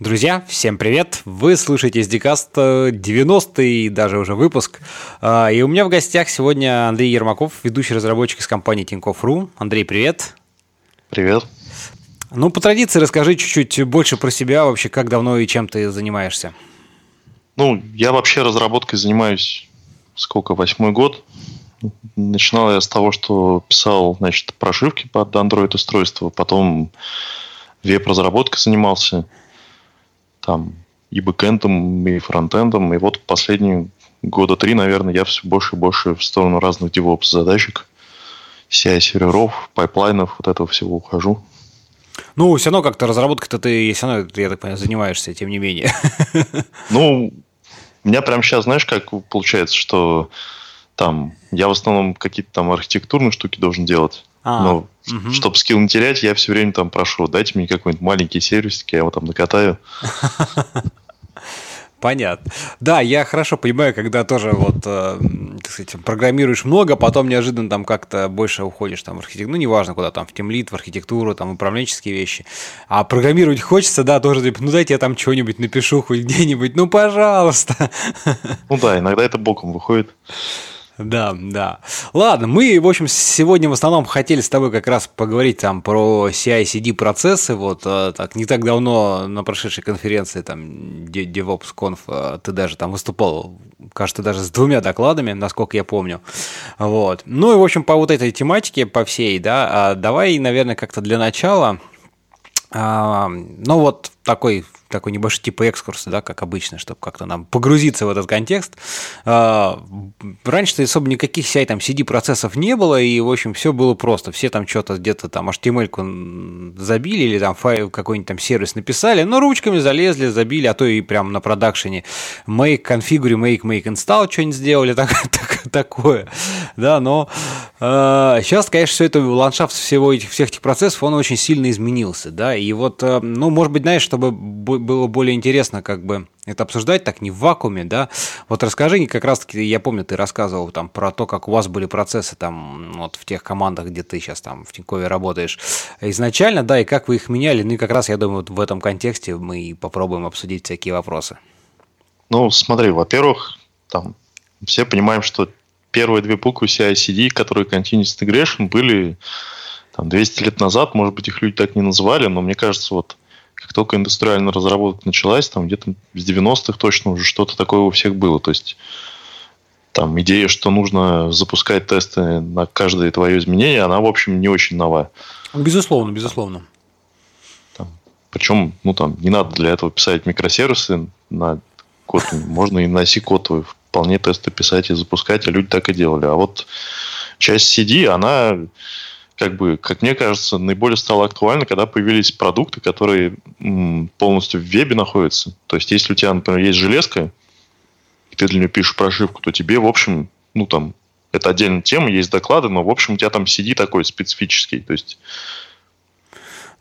Друзья, всем привет! Вы слушаете SDCast 90-й даже уже выпуск. А, и у меня в гостях сегодня Андрей Ермаков, ведущий разработчик из компании Тинькофф.ру. Андрей, привет! Привет! Ну, по традиции расскажи чуть-чуть больше про себя, вообще, как давно и чем ты занимаешься. Ну, я вообще разработкой занимаюсь сколько, восьмой год. Начинал я с того, что писал, значит, прошивки под Android-устройство, потом веб-разработкой занимался – там и бэкэндом, и фронтендом. И вот последние года три, наверное, я все больше и больше в сторону разных DevOps задачек, CI-серверов, пайплайнов, вот этого всего ухожу. Ну, все равно как-то разработкой-то ты все равно, я так понимаю, занимаешься, тем не менее. Ну, у меня прямо сейчас, знаешь, как получается, что там я в основном какие-то там архитектурные штуки должен делать. А, Но угу. чтобы скилл не терять, я все время там прошу, дайте мне какой-нибудь маленький сервисик, я его там накатаю. Понятно. Да, я хорошо понимаю, когда тоже вот, э, так сказать, программируешь много, потом неожиданно там как-то больше уходишь там в архитектуру, ну, неважно куда, там в темлит, в архитектуру, там управленческие вещи. А программировать хочется, да, тоже, типа, ну, дайте я там что-нибудь напишу хоть где-нибудь, ну, пожалуйста. Ну да, иногда это боком выходит. Да, да. Ладно, мы, в общем, сегодня в основном хотели с тобой как раз поговорить там про CI-CD процессы. Вот э, так не так давно на прошедшей конференции там DevOps.conf э, ты даже там выступал, кажется, даже с двумя докладами, насколько я помню. Вот. Ну и, в общем, по вот этой тематике, по всей, да, а давай, наверное, как-то для начала а, ну вот такой такой небольшой типа экскурс, да, как обычно, чтобы как-то нам погрузиться в этот контекст. А, раньше особо никаких CI там CD-процессов не было, и, в общем, все было просто. Все там что-то где-то там HTML забили или там файл какой-нибудь там сервис написали, но ручками залезли, забили, а то и прям на продакшене make, configure, make, make, install что-нибудь сделали, так, так, такое, да, но сейчас, конечно, все это ландшафт всего этих, всех этих процессов, он очень сильно изменился, да, и вот, э, ну, может быть, знаешь, чтобы было более интересно как бы это обсуждать так не в вакууме, да. Вот расскажи, как раз-таки, я помню, ты рассказывал там про то, как у вас были процессы там вот в тех командах, где ты сейчас там в Тинькове работаешь изначально, да, и как вы их меняли, ну и как раз, я думаю, вот в этом контексте мы попробуем обсудить всякие вопросы. Ну, смотри, во-первых, там все понимаем, что первые две буквы CI-CD, которые Continuous Integration, были там 200 лет назад, может быть, их люди так не называли, но мне кажется, вот как только индустриальная разработка началась, там где-то с 90-х точно уже что-то такое у всех было. То есть там идея, что нужно запускать тесты на каждое твое изменение, она, в общем, не очень новая. Безусловно, безусловно. Там, причем, ну там, не надо для этого писать микросервисы на код. Можно и на C-код вполне тесты писать и запускать, а люди так и делали. А вот часть CD, она как бы, как мне кажется, наиболее стало актуально, когда появились продукты, которые полностью в вебе находятся. То есть, если у тебя, например, есть железка, и ты для нее пишешь прошивку, то тебе, в общем, ну там, это отдельная тема, есть доклады, но, в общем, у тебя там CD такой специфический. То есть,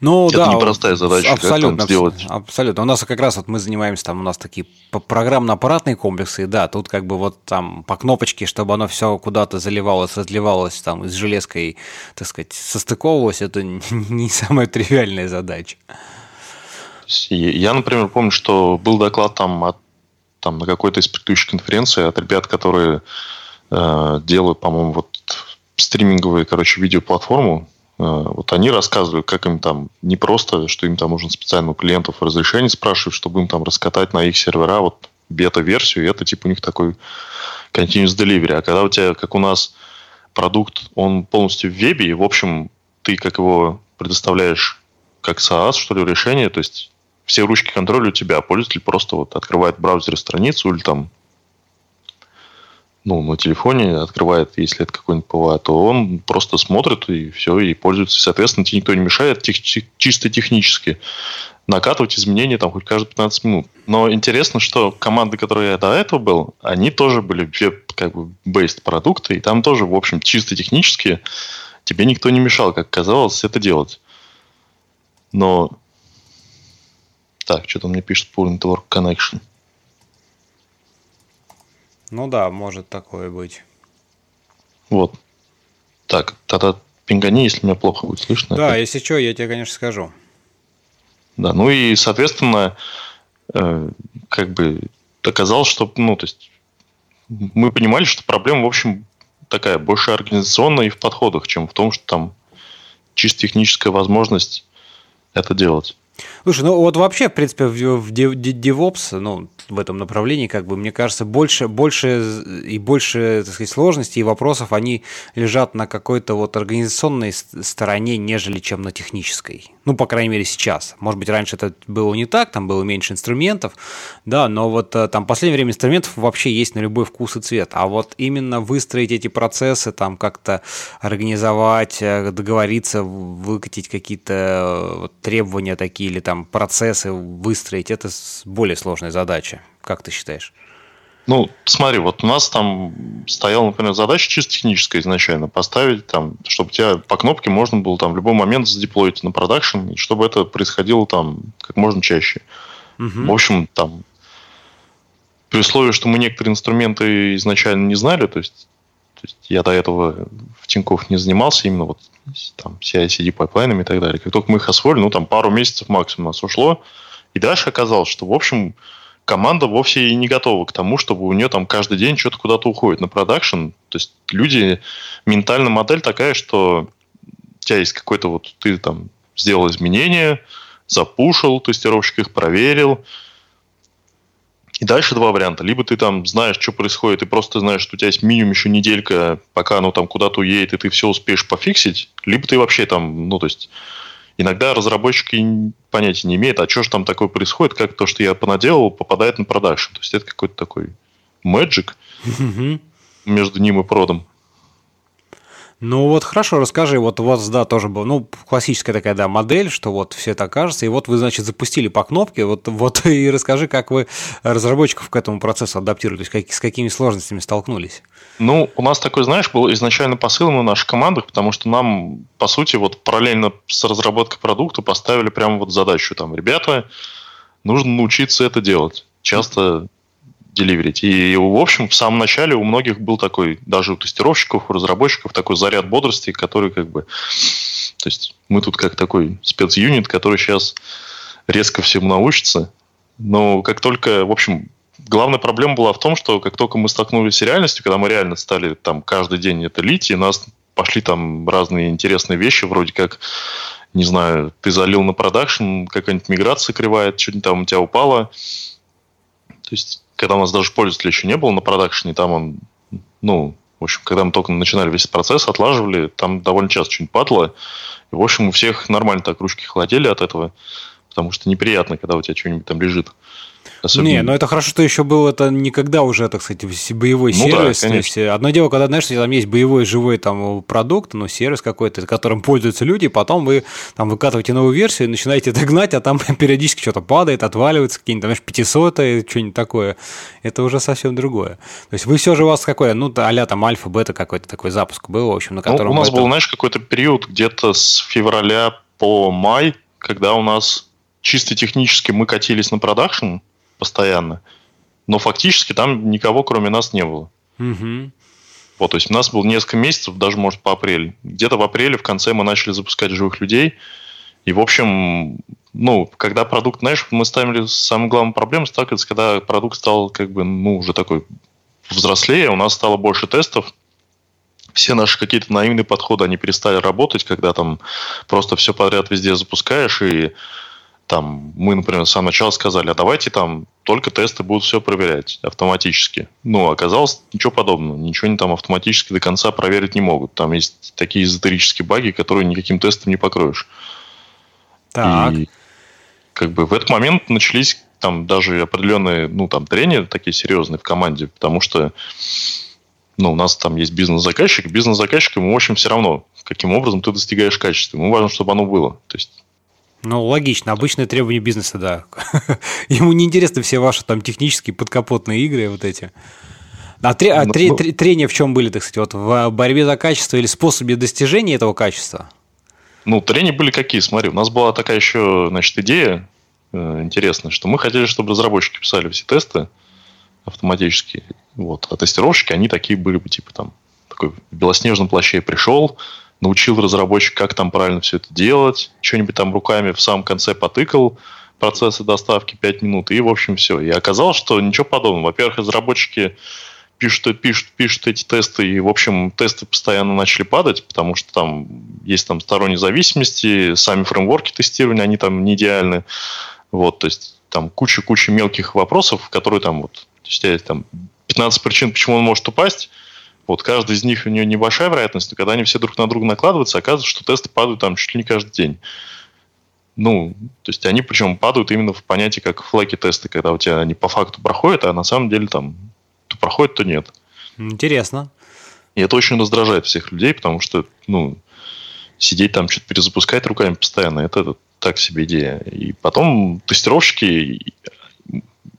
ну, это да, непростая задача, абсолютно, как сделать. Абсолютно. У нас как раз вот мы занимаемся, там у нас такие программно-аппаратные комплексы, и да, тут как бы вот там по кнопочке, чтобы оно все куда-то заливалось, разливалось там из железкой, так сказать, состыковывалось, это не самая тривиальная задача. Я, например, помню, что был доклад там, от, там на какой-то из предыдущих конференций от ребят, которые э, делают, по-моему, вот стриминговые, короче, видеоплатформу, вот они рассказывают, как им там не просто, что им там нужно специально у клиентов разрешение спрашивать, чтобы им там раскатать на их сервера вот бета-версию, это типа у них такой continuous delivery. А когда у тебя, как у нас, продукт, он полностью в вебе, и, в общем, ты как его предоставляешь как SaaS, что ли, решение, то есть все ручки контроля у тебя, а пользователь просто вот открывает в браузере страницу или там ну, на телефоне открывает, если это какой-нибудь PWA, то он просто смотрит и все, и пользуется. Соответственно, тебе никто не мешает тех, чисто технически накатывать изменения там хоть каждые 15 минут. Но интересно, что команды, которые я до этого был, они тоже были веб как бы based продукты, и там тоже, в общем, чисто технически тебе никто не мешал, как казалось, это делать. Но так, что-то мне пишет Poor Network Connection. Ну да, может такое быть. Вот. Так, тогда пингани, если меня плохо будет слышно. Да, опять. если что, я тебе, конечно, скажу. Да, ну и, соответственно, э, как бы оказалось, что, ну, то есть мы понимали, что проблема, в общем, такая больше организационная и в подходах, чем в том, что там чисто техническая возможность это делать. Слушай, ну вот вообще, в принципе, в, DevOps, ну, в этом направлении, как бы, мне кажется, больше, больше и больше, так сказать, сложностей и вопросов, они лежат на какой-то вот организационной стороне, нежели чем на технической. Ну, по крайней мере, сейчас. Может быть, раньше это было не так, там было меньше инструментов, да, но вот э, там в последнее время инструментов вообще есть на любой вкус и цвет. А вот именно выстроить эти процессы, там как-то организовать, э, договориться, выкатить какие-то э, требования такие или там процессы выстроить, это более сложная задача. Как ты считаешь? Ну, смотри, вот у нас там стояла, например, задача чисто техническая изначально, поставить там, чтобы тебя по кнопке можно было там в любой момент задеплоить на продакшн, и чтобы это происходило там как можно чаще. Угу. В общем, там, при условии, что мы некоторые инструменты изначально не знали, то есть, то есть я до этого в Тинькофф не занимался именно вот там CI-CD пайплайнами и так далее. Как только мы их освоили, ну там пару месяцев максимум у нас ушло, и дальше оказалось, что, в общем, команда вовсе и не готова к тому, чтобы у нее там каждый день что-то куда-то уходит на продакшн. То есть люди, ментальная модель такая, что у тебя есть какой-то вот, ты там сделал изменения, запушил, тестировщик их проверил, и дальше два варианта. Либо ты там знаешь, что происходит, и просто знаешь, что у тебя есть минимум еще неделька, пока оно там куда-то уедет, и ты все успеешь пофиксить, либо ты вообще там, ну, то есть Иногда разработчики понятия не имеют, а что же там такое происходит, как то, что я понаделал, попадает на продакшн. То есть это какой-то такой мэджик между ним и продом. Ну вот хорошо, расскажи, вот у вас, да, тоже был, ну, классическая такая, да, модель, что вот все это окажется, и вот вы, значит, запустили по кнопке, вот, вот и расскажи, как вы разработчиков к этому процессу адаптировали, то есть как, с какими сложностями столкнулись? Ну, у нас такой, знаешь, был изначально посыл на наших командах, потому что нам, по сути, вот параллельно с разработкой продукта поставили прямо вот задачу, там, ребята, нужно научиться это делать. Часто деливерить. И, в общем, в самом начале у многих был такой, даже у тестировщиков, у разработчиков, такой заряд бодрости, который как бы... То есть мы тут как такой спецюнит, который сейчас резко всему научится. Но как только, в общем, главная проблема была в том, что как только мы столкнулись с реальностью, когда мы реально стали там каждый день это лить, и нас пошли там разные интересные вещи, вроде как, не знаю, ты залил на продакшн, какая-нибудь миграция кривая, что-нибудь там у тебя упало. То есть когда у нас даже пользователя еще не было на продакшене, там он, ну, в общем, когда мы только начинали весь процесс, отлаживали, там довольно часто что-нибудь падало. И, в общем, у всех нормально так ручки холодели от этого, потому что неприятно, когда у тебя что-нибудь там лежит. Особенно... Не, но это хорошо, что еще был это никогда уже, так сказать, боевой ну, сервис. Да, то есть, одно дело, когда, знаешь, там есть боевой живой там продукт, ну, сервис какой-то, которым пользуются люди, потом вы там выкатываете новую версию и начинаете это гнать, а там периодически что-то падает, отваливается, какие-нибудь, там, знаешь, 500 что-нибудь такое. Это уже совсем другое. То есть вы все же у вас какой, ну, а там альфа, бета какой-то такой запуск был, в общем, на котором... Ну, у нас это... был, знаешь, какой-то период где-то с февраля по май, когда у нас чисто технически мы катились на продакшн, постоянно. Но фактически там никого, кроме нас, не было. Угу. Вот, то есть у нас было несколько месяцев, даже, может, по апреле. Где-то в апреле в конце мы начали запускать живых людей. И, в общем, ну, когда продукт, знаешь, мы ставили самую главную проблему сталкиваться, когда продукт стал как бы, ну, уже такой взрослее, у нас стало больше тестов, все наши какие-то наивные подходы, они перестали работать, когда там просто все подряд везде запускаешь, и там мы, например, с самого начала сказали, а давайте там только тесты будут все проверять автоматически. Ну, оказалось ничего подобного. Ничего они там автоматически до конца проверить не могут. Там есть такие эзотерические баги, которые никаким тестом не покроешь. Так. И как бы в этот момент начались там даже определенные, ну, там, трения такие серьезные в команде, потому что ну, у нас там есть бизнес-заказчик, бизнес-заказчик, ему, в общем, все равно, каким образом ты достигаешь качества. Ему важно, чтобы оно было. То есть ну, логично. Обычное требование бизнеса, да. Ему не интересны все ваши там технические подкапотные игры вот эти. А, тре, а ну, тре, ну. тре, трения в чем были, так сказать, вот в борьбе за качество или способе достижения этого качества? Ну, трения были какие? Смотри, у нас была такая еще, значит, идея э, интересная, что мы хотели, чтобы разработчики писали все тесты автоматически, вот, а тестировщики, они такие были бы, типа, там, такой в белоснежном плаще пришел, научил разработчик, как там правильно все это делать, что-нибудь там руками в самом конце потыкал, процесса доставки 5 минут, и, в общем, все. И оказалось, что ничего подобного. Во-первых, разработчики пишут, пишут, пишут эти тесты, и, в общем, тесты постоянно начали падать, потому что там есть там сторонние зависимости, сами фреймворки тестирования, они там не идеальны. Вот, то есть там куча-куча мелких вопросов, которые там вот, то есть там 15 причин, почему он может упасть, вот каждый из них у нее небольшая вероятность, но когда они все друг на друга накладываются, оказывается, что тесты падают там чуть ли не каждый день. Ну, то есть они причем падают именно в понятие как флаки тесты, когда у тебя они по факту проходят, а на самом деле там то проходит, то нет. Интересно. И это очень раздражает всех людей, потому что, ну, сидеть там, что-то перезапускать руками постоянно, это, это так себе идея. И потом тестировщики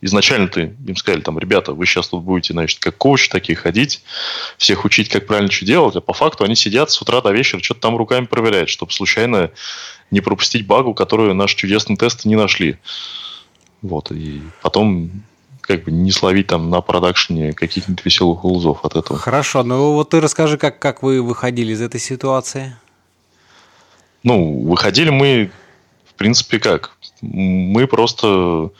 изначально ты им сказали, там, ребята, вы сейчас тут будете, значит, как коуч такие ходить, всех учить, как правильно что делать, а по факту они сидят с утра до вечера, что-то там руками проверяют, чтобы случайно не пропустить багу, которую наши чудесные тесты не нашли. Вот, и потом как бы не словить там на продакшене каких-нибудь веселых лузов от этого. Хорошо, ну вот ты расскажи, как, как вы выходили из этой ситуации? Ну, выходили мы, в принципе, как? Мы просто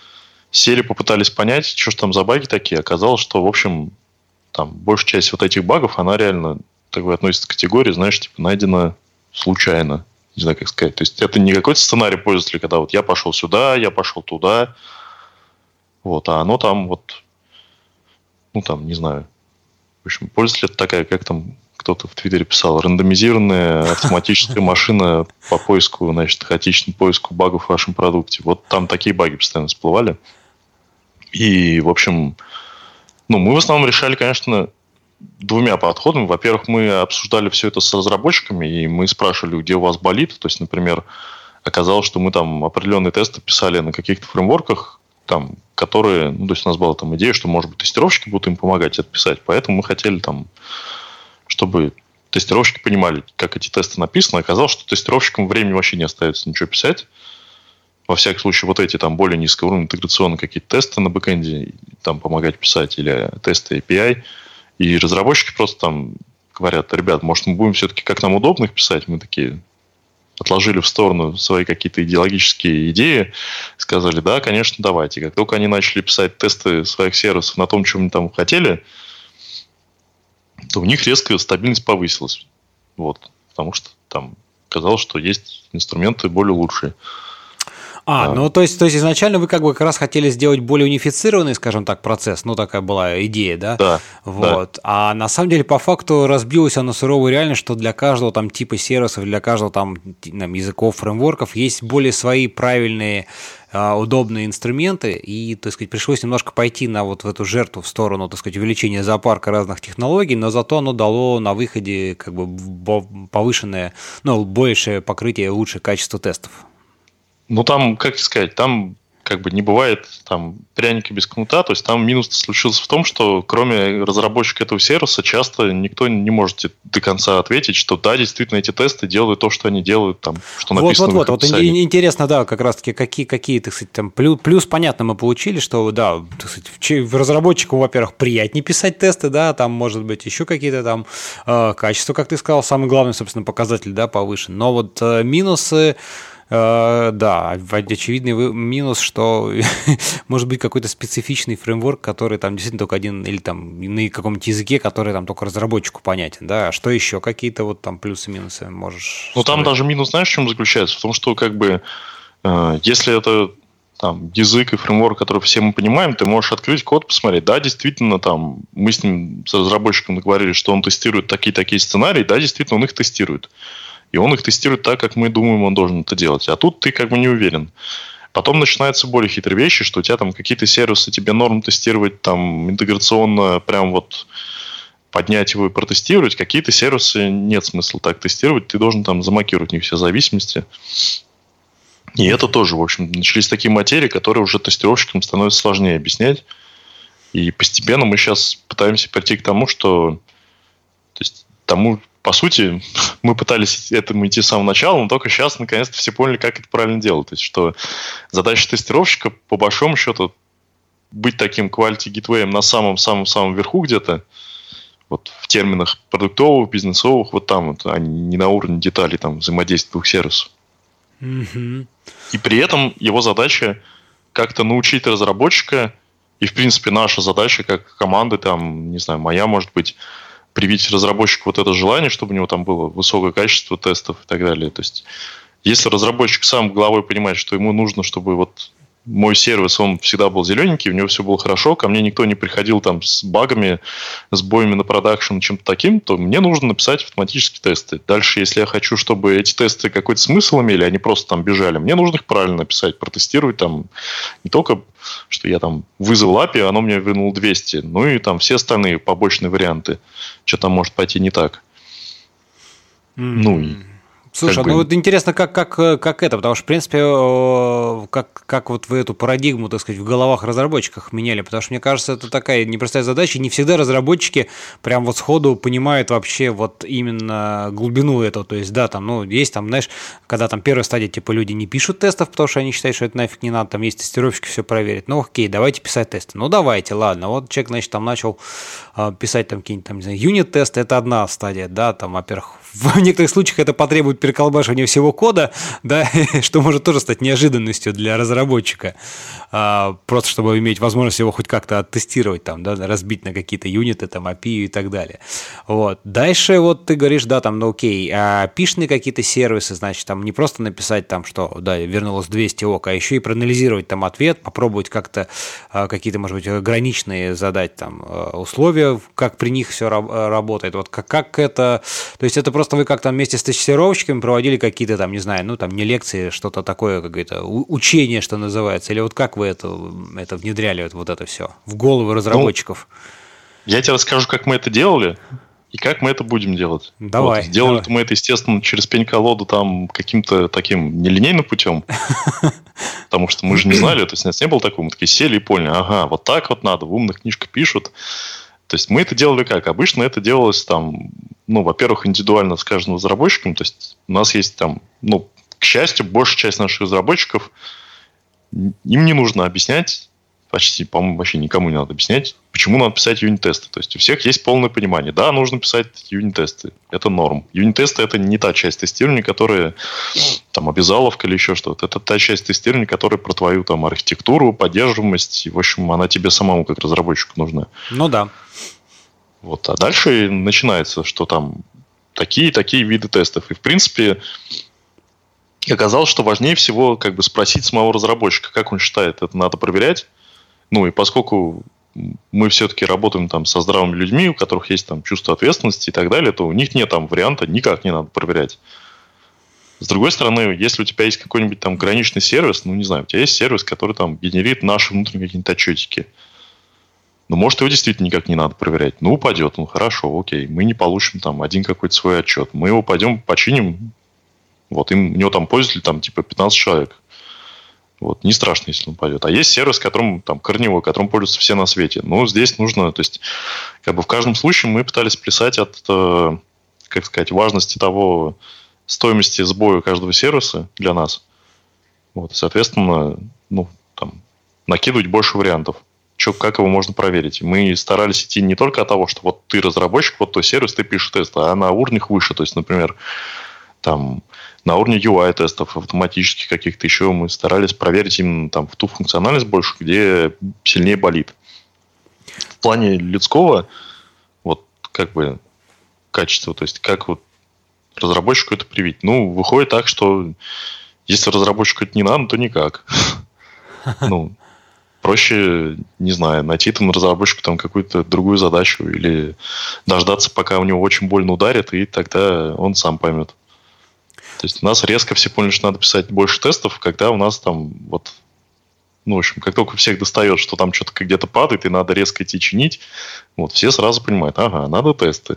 сели, попытались понять, что же там за баги такие. Оказалось, что, в общем, там большая часть вот этих багов, она реально так бы относится к категории, знаешь, типа найдена случайно. Не знаю, как сказать. То есть это не какой-то сценарий пользователя, когда вот я пошел сюда, я пошел туда. Вот, а оно там вот, ну там, не знаю. В общем, пользователь это такая, как там кто-то в Твиттере писал, рандомизированная автоматическая машина по поиску, значит, хаотичному поиску багов в вашем продукте. Вот там такие баги постоянно всплывали. И, в общем, ну, мы в основном решали, конечно, двумя подходами. Во-первых, мы обсуждали все это с разработчиками, и мы спрашивали, где у вас болит. То есть, например, оказалось, что мы там определенные тесты писали на каких-то фреймворках, там, которые, ну, то есть у нас была там идея, что, может быть, тестировщики будут им помогать это писать. Поэтому мы хотели там, чтобы тестировщики понимали, как эти тесты написаны. Оказалось, что тестировщикам времени вообще не остается ничего писать во всяком случае, вот эти там более низкого уровня интеграционные какие-то тесты на бэкэнде там помогать писать или тесты API. И разработчики просто там говорят, ребят, может, мы будем все-таки как нам удобно их писать? Мы такие отложили в сторону свои какие-то идеологические идеи, сказали, да, конечно, давайте. Как только они начали писать тесты своих сервисов на том, чем они там хотели, то у них резко стабильность повысилась. Вот. Потому что там казалось, что есть инструменты более лучшие. А, а, ну то есть, то есть изначально вы как бы как раз хотели сделать более унифицированный, скажем так, процесс, ну такая была идея, да? Да. Вот. Да. А на самом деле по факту разбилось оно суровую реальность, что для каждого там типа сервисов, для каждого там, там языков, фреймворков есть более свои правильные а, удобные инструменты, и, так сказать, пришлось немножко пойти на вот в эту жертву в сторону, так сказать, увеличения зоопарка разных технологий, но зато оно дало на выходе как бы повышенное, ну, большее покрытие, лучшее качество тестов. Ну, там, как сказать, там как бы не бывает там пряника без кнута, то есть там минус случился в том, что кроме разработчика этого сервиса часто никто не может до конца ответить, что да, действительно эти тесты делают то, что они делают, там, что написано вот, вот, вот, вот интересно, да, как раз таки какие, какие, так сказать, там плюс, плюс понятно мы получили, что да, так сказать, разработчику, во-первых, приятнее писать тесты, да, там может быть еще какие-то там э, качества, как ты сказал, самый главный, собственно, показатель, да, повышен, но вот э, минусы Э, да, очевидный минус, что может быть какой-то специфичный фреймворк, который там действительно только один, или там на каком-нибудь языке, который там только разработчику понятен, да, а что еще, какие-то вот там плюсы-минусы можешь... Ну, там даже минус, знаешь, в чем заключается? В том, что как бы э, если это там, язык и фреймворк, который все мы понимаем, ты можешь открыть код, посмотреть. Да, действительно, там, мы с ним, с разработчиком договорились, что он тестирует такие-такие сценарии, да, действительно, он их тестирует и он их тестирует так, как мы думаем, он должен это делать. А тут ты как бы не уверен. Потом начинаются более хитрые вещи, что у тебя там какие-то сервисы тебе норм тестировать там интеграционно прям вот поднять его и протестировать. Какие-то сервисы нет смысла так тестировать. Ты должен там замокировать у них все зависимости. И это тоже, в общем, начались такие материи, которые уже тестировщикам становятся сложнее объяснять. И постепенно мы сейчас пытаемся прийти к тому, что то есть тому, по сути, мы пытались этому идти с самого начала, но только сейчас наконец-то все поняли, как это правильно делать. То есть, что задача тестировщика, по большому счету, быть таким quality gateway на самом-самом-самом верху где-то, вот в терминах продуктовых, бизнесовых, вот там вот, а не на уровне деталей там взаимодействия двух сервисов. Mm-hmm. И при этом его задача как-то научить разработчика, и, в принципе, наша задача как команды, там, не знаю, моя, может быть, привить разработчику вот это желание, чтобы у него там было высокое качество тестов и так далее. То есть, если разработчик сам головой понимает, что ему нужно, чтобы вот мой сервис, он всегда был зелененький, у него все было хорошо, ко мне никто не приходил там с багами, с боями на продакшн, чем-то таким, то мне нужно написать автоматические тесты. Дальше, если я хочу, чтобы эти тесты какой-то смысл имели, они просто там бежали, мне нужно их правильно написать, протестировать там не только, что я там вызвал API, оно мне вернуло 200, ну и там все остальные побочные варианты, что там может пойти не так. Mm-hmm. Ну Слушай, как ну бы... вот интересно, как, как, как это, потому что, в принципе, как, как вот вы эту парадигму, так сказать, в головах разработчиков меняли, потому что, мне кажется, это такая непростая задача, не всегда разработчики прям вот сходу понимают вообще вот именно глубину этого, то есть, да, там, ну, есть там, знаешь, когда там первая стадия, типа, люди не пишут тестов, потому что они считают, что это нафиг не надо, там есть тестировщики, все проверить, ну, окей, давайте писать тесты, ну, давайте, ладно, вот человек, значит, там начал а, писать там какие-нибудь, там, не знаю, юнит-тесты, это одна стадия, да, там, во-первых, в некоторых случаях это потребует переколбашивания всего кода, да, что может тоже стать неожиданностью для разработчика, а, просто чтобы иметь возможность его хоть как-то оттестировать, там, да, разбить на какие-то юниты, там, API и так далее. Вот. Дальше вот ты говоришь, да, там, ну окей, а пишные какие-то сервисы, значит, там не просто написать там, что, да, вернулось 200 ок, а еще и проанализировать там ответ, попробовать как-то а, какие-то, может быть, ограниченные задать там а, условия, как при них все работает. Вот как, как это, то есть это просто вы как-то вместе с тестировщиками проводили какие-то там, не знаю, ну там не лекции, что-то такое, какое-то учение, что называется, или вот как вы это, это внедряли, вот, вот это все, в головы разработчиков? Ну, я тебе расскажу, как мы это делали. И как мы это будем делать? Давай. Вот, делали давай. мы это, естественно, через пень-колоду там каким-то таким нелинейным путем. Потому что мы же не знали, то есть у нас не было такого. Мы такие сели и поняли, ага, вот так вот надо, в умных книжках пишут. То есть мы это делали как? Обычно это делалось там, ну, во-первых, индивидуально с каждым разработчиком. То есть у нас есть там, ну, к счастью, большая часть наших разработчиков, им не нужно объяснять, почти, по-моему, вообще никому не надо объяснять, почему надо писать юнит-тесты. То есть у всех есть полное понимание. Да, нужно писать юнит-тесты. Это норм. Юнит-тесты – это не та часть тестирования, которая там обязаловка или еще что-то. Это та часть тестирования, которая про твою там архитектуру, поддерживаемость. И, в общем, она тебе самому как разработчику нужна. Ну да. Вот. А дальше начинается, что там такие-такие виды тестов. И, в принципе, оказалось, что важнее всего как бы спросить самого разработчика, как он считает, это надо проверять. Ну и поскольку мы все-таки работаем там со здравыми людьми, у которых есть там чувство ответственности и так далее, то у них нет там варианта, никак не надо проверять. С другой стороны, если у тебя есть какой-нибудь там граничный сервис, ну не знаю, у тебя есть сервис, который там генерит наши внутренние какие-то отчетики. Ну, может, его действительно никак не надо проверять. Ну, упадет, ну, хорошо, окей. Мы не получим там один какой-то свой отчет. Мы его пойдем починим. Вот, им, у него там пользователь там типа 15 человек. Вот, не страшно, если он упадет. А есть сервис, которым, там, корневой, которым пользуются все на свете. Ну, здесь нужно, то есть, как бы в каждом случае мы пытались плясать от, э, как сказать, важности того, стоимости сбоя каждого сервиса для нас. Вот, соответственно, ну, там, накидывать больше вариантов. Чё, как его можно проверить? Мы старались идти не только от того, что вот ты разработчик, вот твой сервис, ты пишешь тест, а на уровнях выше. То есть, например, там на уровне UI-тестов, автоматических каких-то еще мы старались проверить именно там в ту функциональность больше, где сильнее болит. В плане людского, вот как бы качества, то есть как вот разработчику это привить. Ну, выходит так, что если разработчику это не надо, то никак. Ну, проще, не знаю, найти там разработчику там какую-то другую задачу или дождаться, пока у него очень больно ударит, и тогда он сам поймет. То есть у нас резко все поняли, что надо писать больше тестов, когда у нас там вот ну, в общем, как только всех достает, что там что-то где-то падает, и надо резко идти чинить, вот, все сразу понимают, ага, надо тесты.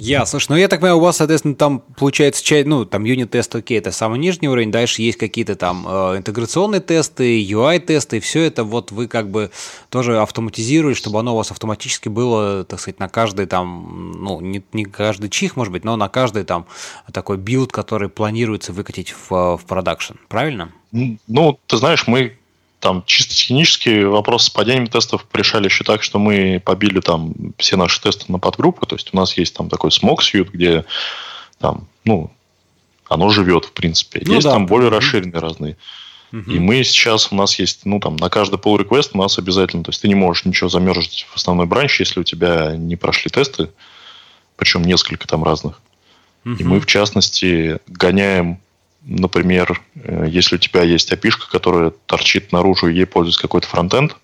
Ясно. Слушай, ну я так понимаю, у вас, соответственно, там получается, ну, там юнит-тест, окей, это самый нижний уровень, дальше есть какие-то там э, интеграционные тесты, UI-тесты, все это вот вы как бы тоже автоматизируете, чтобы оно у вас автоматически было, так сказать, на каждый там, ну, не, не каждый чих, может быть, но на каждый там такой билд, который планируется выкатить в, в продакшн, правильно? Ну, ты знаешь, мы там чисто технически вопрос с падением тестов решали еще так, что мы побили там все наши тесты на подгруппы. То есть у нас есть там такой smoke suite, где там, ну, оно живет, в принципе. Ну, есть да, там более расширенные разные. И мы сейчас, у нас есть, ну, там, на каждый pull request у нас обязательно, то есть ты не можешь ничего замержить в основной бранч, если у тебя не прошли тесты, причем несколько там разных. И мы, в частности, гоняем, например, э, если у тебя есть api которая торчит наружу, и ей пользуется какой-то фронтенд,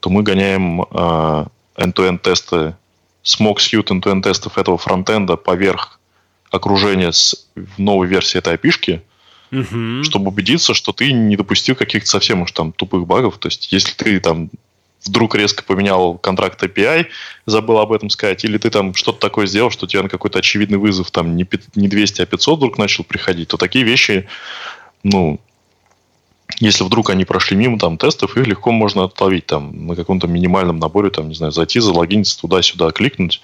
то мы гоняем э, end-to-end тесты, smog suite end-to-end тестов этого фронтенда поверх окружения с новой версии этой api угу. чтобы убедиться, что ты не допустил каких-то совсем уж там тупых багов. То есть, если ты там вдруг резко поменял контракт API, забыл об этом сказать, или ты там что-то такое сделал, что у тебя на какой-то очевидный вызов там не 200, а 500 вдруг начал приходить, то такие вещи, ну, если вдруг они прошли мимо там тестов, их легко можно отловить там на каком-то минимальном наборе, там, не знаю, зайти, залогиниться туда-сюда, кликнуть,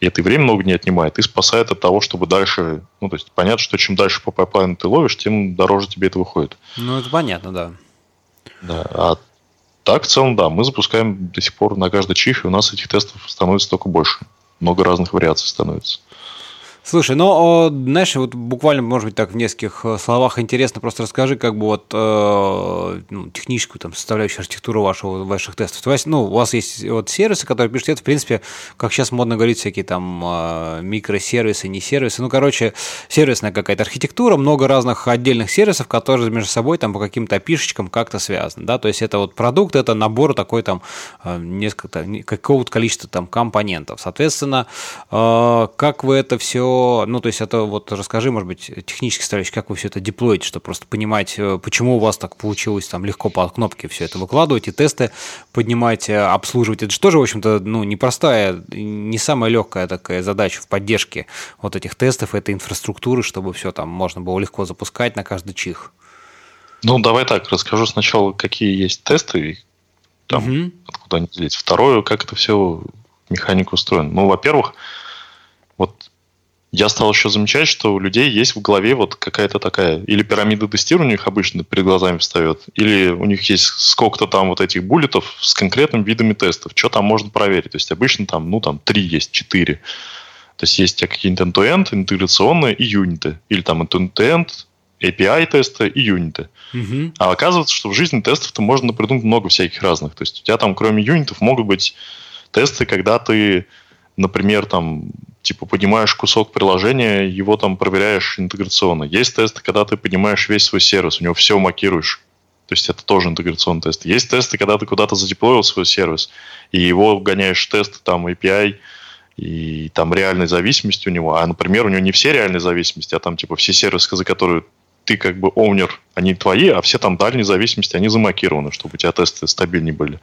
и это и время много не отнимает, и спасает от того, чтобы дальше, ну, то есть понятно, что чем дальше по пайплайну ты ловишь, тем дороже тебе это выходит. Ну, это понятно, да. Да, а так, в целом, да, мы запускаем до сих пор на каждый чих, и у нас этих тестов становится только больше. Много разных вариаций становится. Слушай, ну, знаешь, вот буквально, может быть, так в нескольких э, словах интересно, просто расскажи, как бы вот э, ну, техническую там составляющую архитектуру вашего, ваших тестов. То есть, ну, у вас есть вот сервисы, которые пишут, это, в принципе, как сейчас модно говорить, всякие там э, микросервисы, не сервисы. Ну, короче, сервисная какая-то архитектура, много разных отдельных сервисов, которые между собой там по каким-то опишечкам как-то связаны, да, то есть это вот продукт, это набор такой там несколько, какого-то количества там компонентов. Соответственно, как вы это все ну, то есть это вот расскажи, может быть, технически составляющий, как вы все это деплоите, чтобы просто понимать, э, почему у вас так получилось там легко по кнопке все это выкладывать и тесты поднимать, э, обслуживать. Это же тоже, в общем-то, ну, непростая, не самая легкая такая задача в поддержке вот этих тестов, этой инфраструктуры, чтобы все там можно было легко запускать на каждый чих. Ну, давай так, расскажу сначала, какие есть тесты, там, угу. откуда они взялись. Второе, как это все механика устроена. Ну, во-первых, вот я стал еще замечать, что у людей есть в голове вот какая-то такая, или пирамида тестирования у них обычно перед глазами встает, или у них есть сколько-то там вот этих буллетов с конкретными видами тестов, что там можно проверить. То есть обычно там, ну там три есть, четыре. То есть есть какие-нибудь end-to-end, интеграционные и юниты. Или там end-to-end, API-тесты и юниты. Uh-huh. А оказывается, что в жизни тестов-то можно придумать много всяких разных. То есть у тебя там кроме юнитов могут быть тесты, когда ты, например, там типа поднимаешь кусок приложения, его там проверяешь интеграционно. Есть тесты, когда ты поднимаешь весь свой сервис, у него все макируешь. То есть это тоже интеграционный тест. Есть тесты, когда ты куда-то задеплоил свой сервис, и его гоняешь тесты, там API, и там реальной зависимости у него. А, например, у него не все реальные зависимости, а там типа все сервисы, за которые ты как бы owner, они твои, а все там дальние зависимости, они замокированы, чтобы у тебя тесты стабильнее были.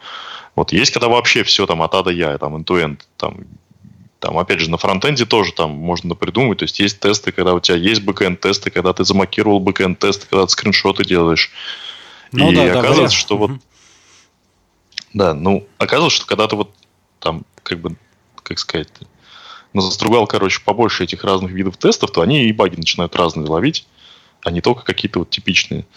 Вот есть, когда вообще все там от А до Я, там end-to-end, там там, опять же, на фронтенде тоже там можно придумать. То есть есть тесты, когда у тебя есть бэкэнд тесты, когда ты замокировал бэкэнд тесты, когда ты скриншоты делаешь. Ну, и да, оказывается, да, что вот... Да, ну, оказывается, что когда ты вот там, как бы, как сказать, застругал, короче, побольше этих разных видов тестов, то они и баги начинают разные ловить, а не только какие-то вот типичные.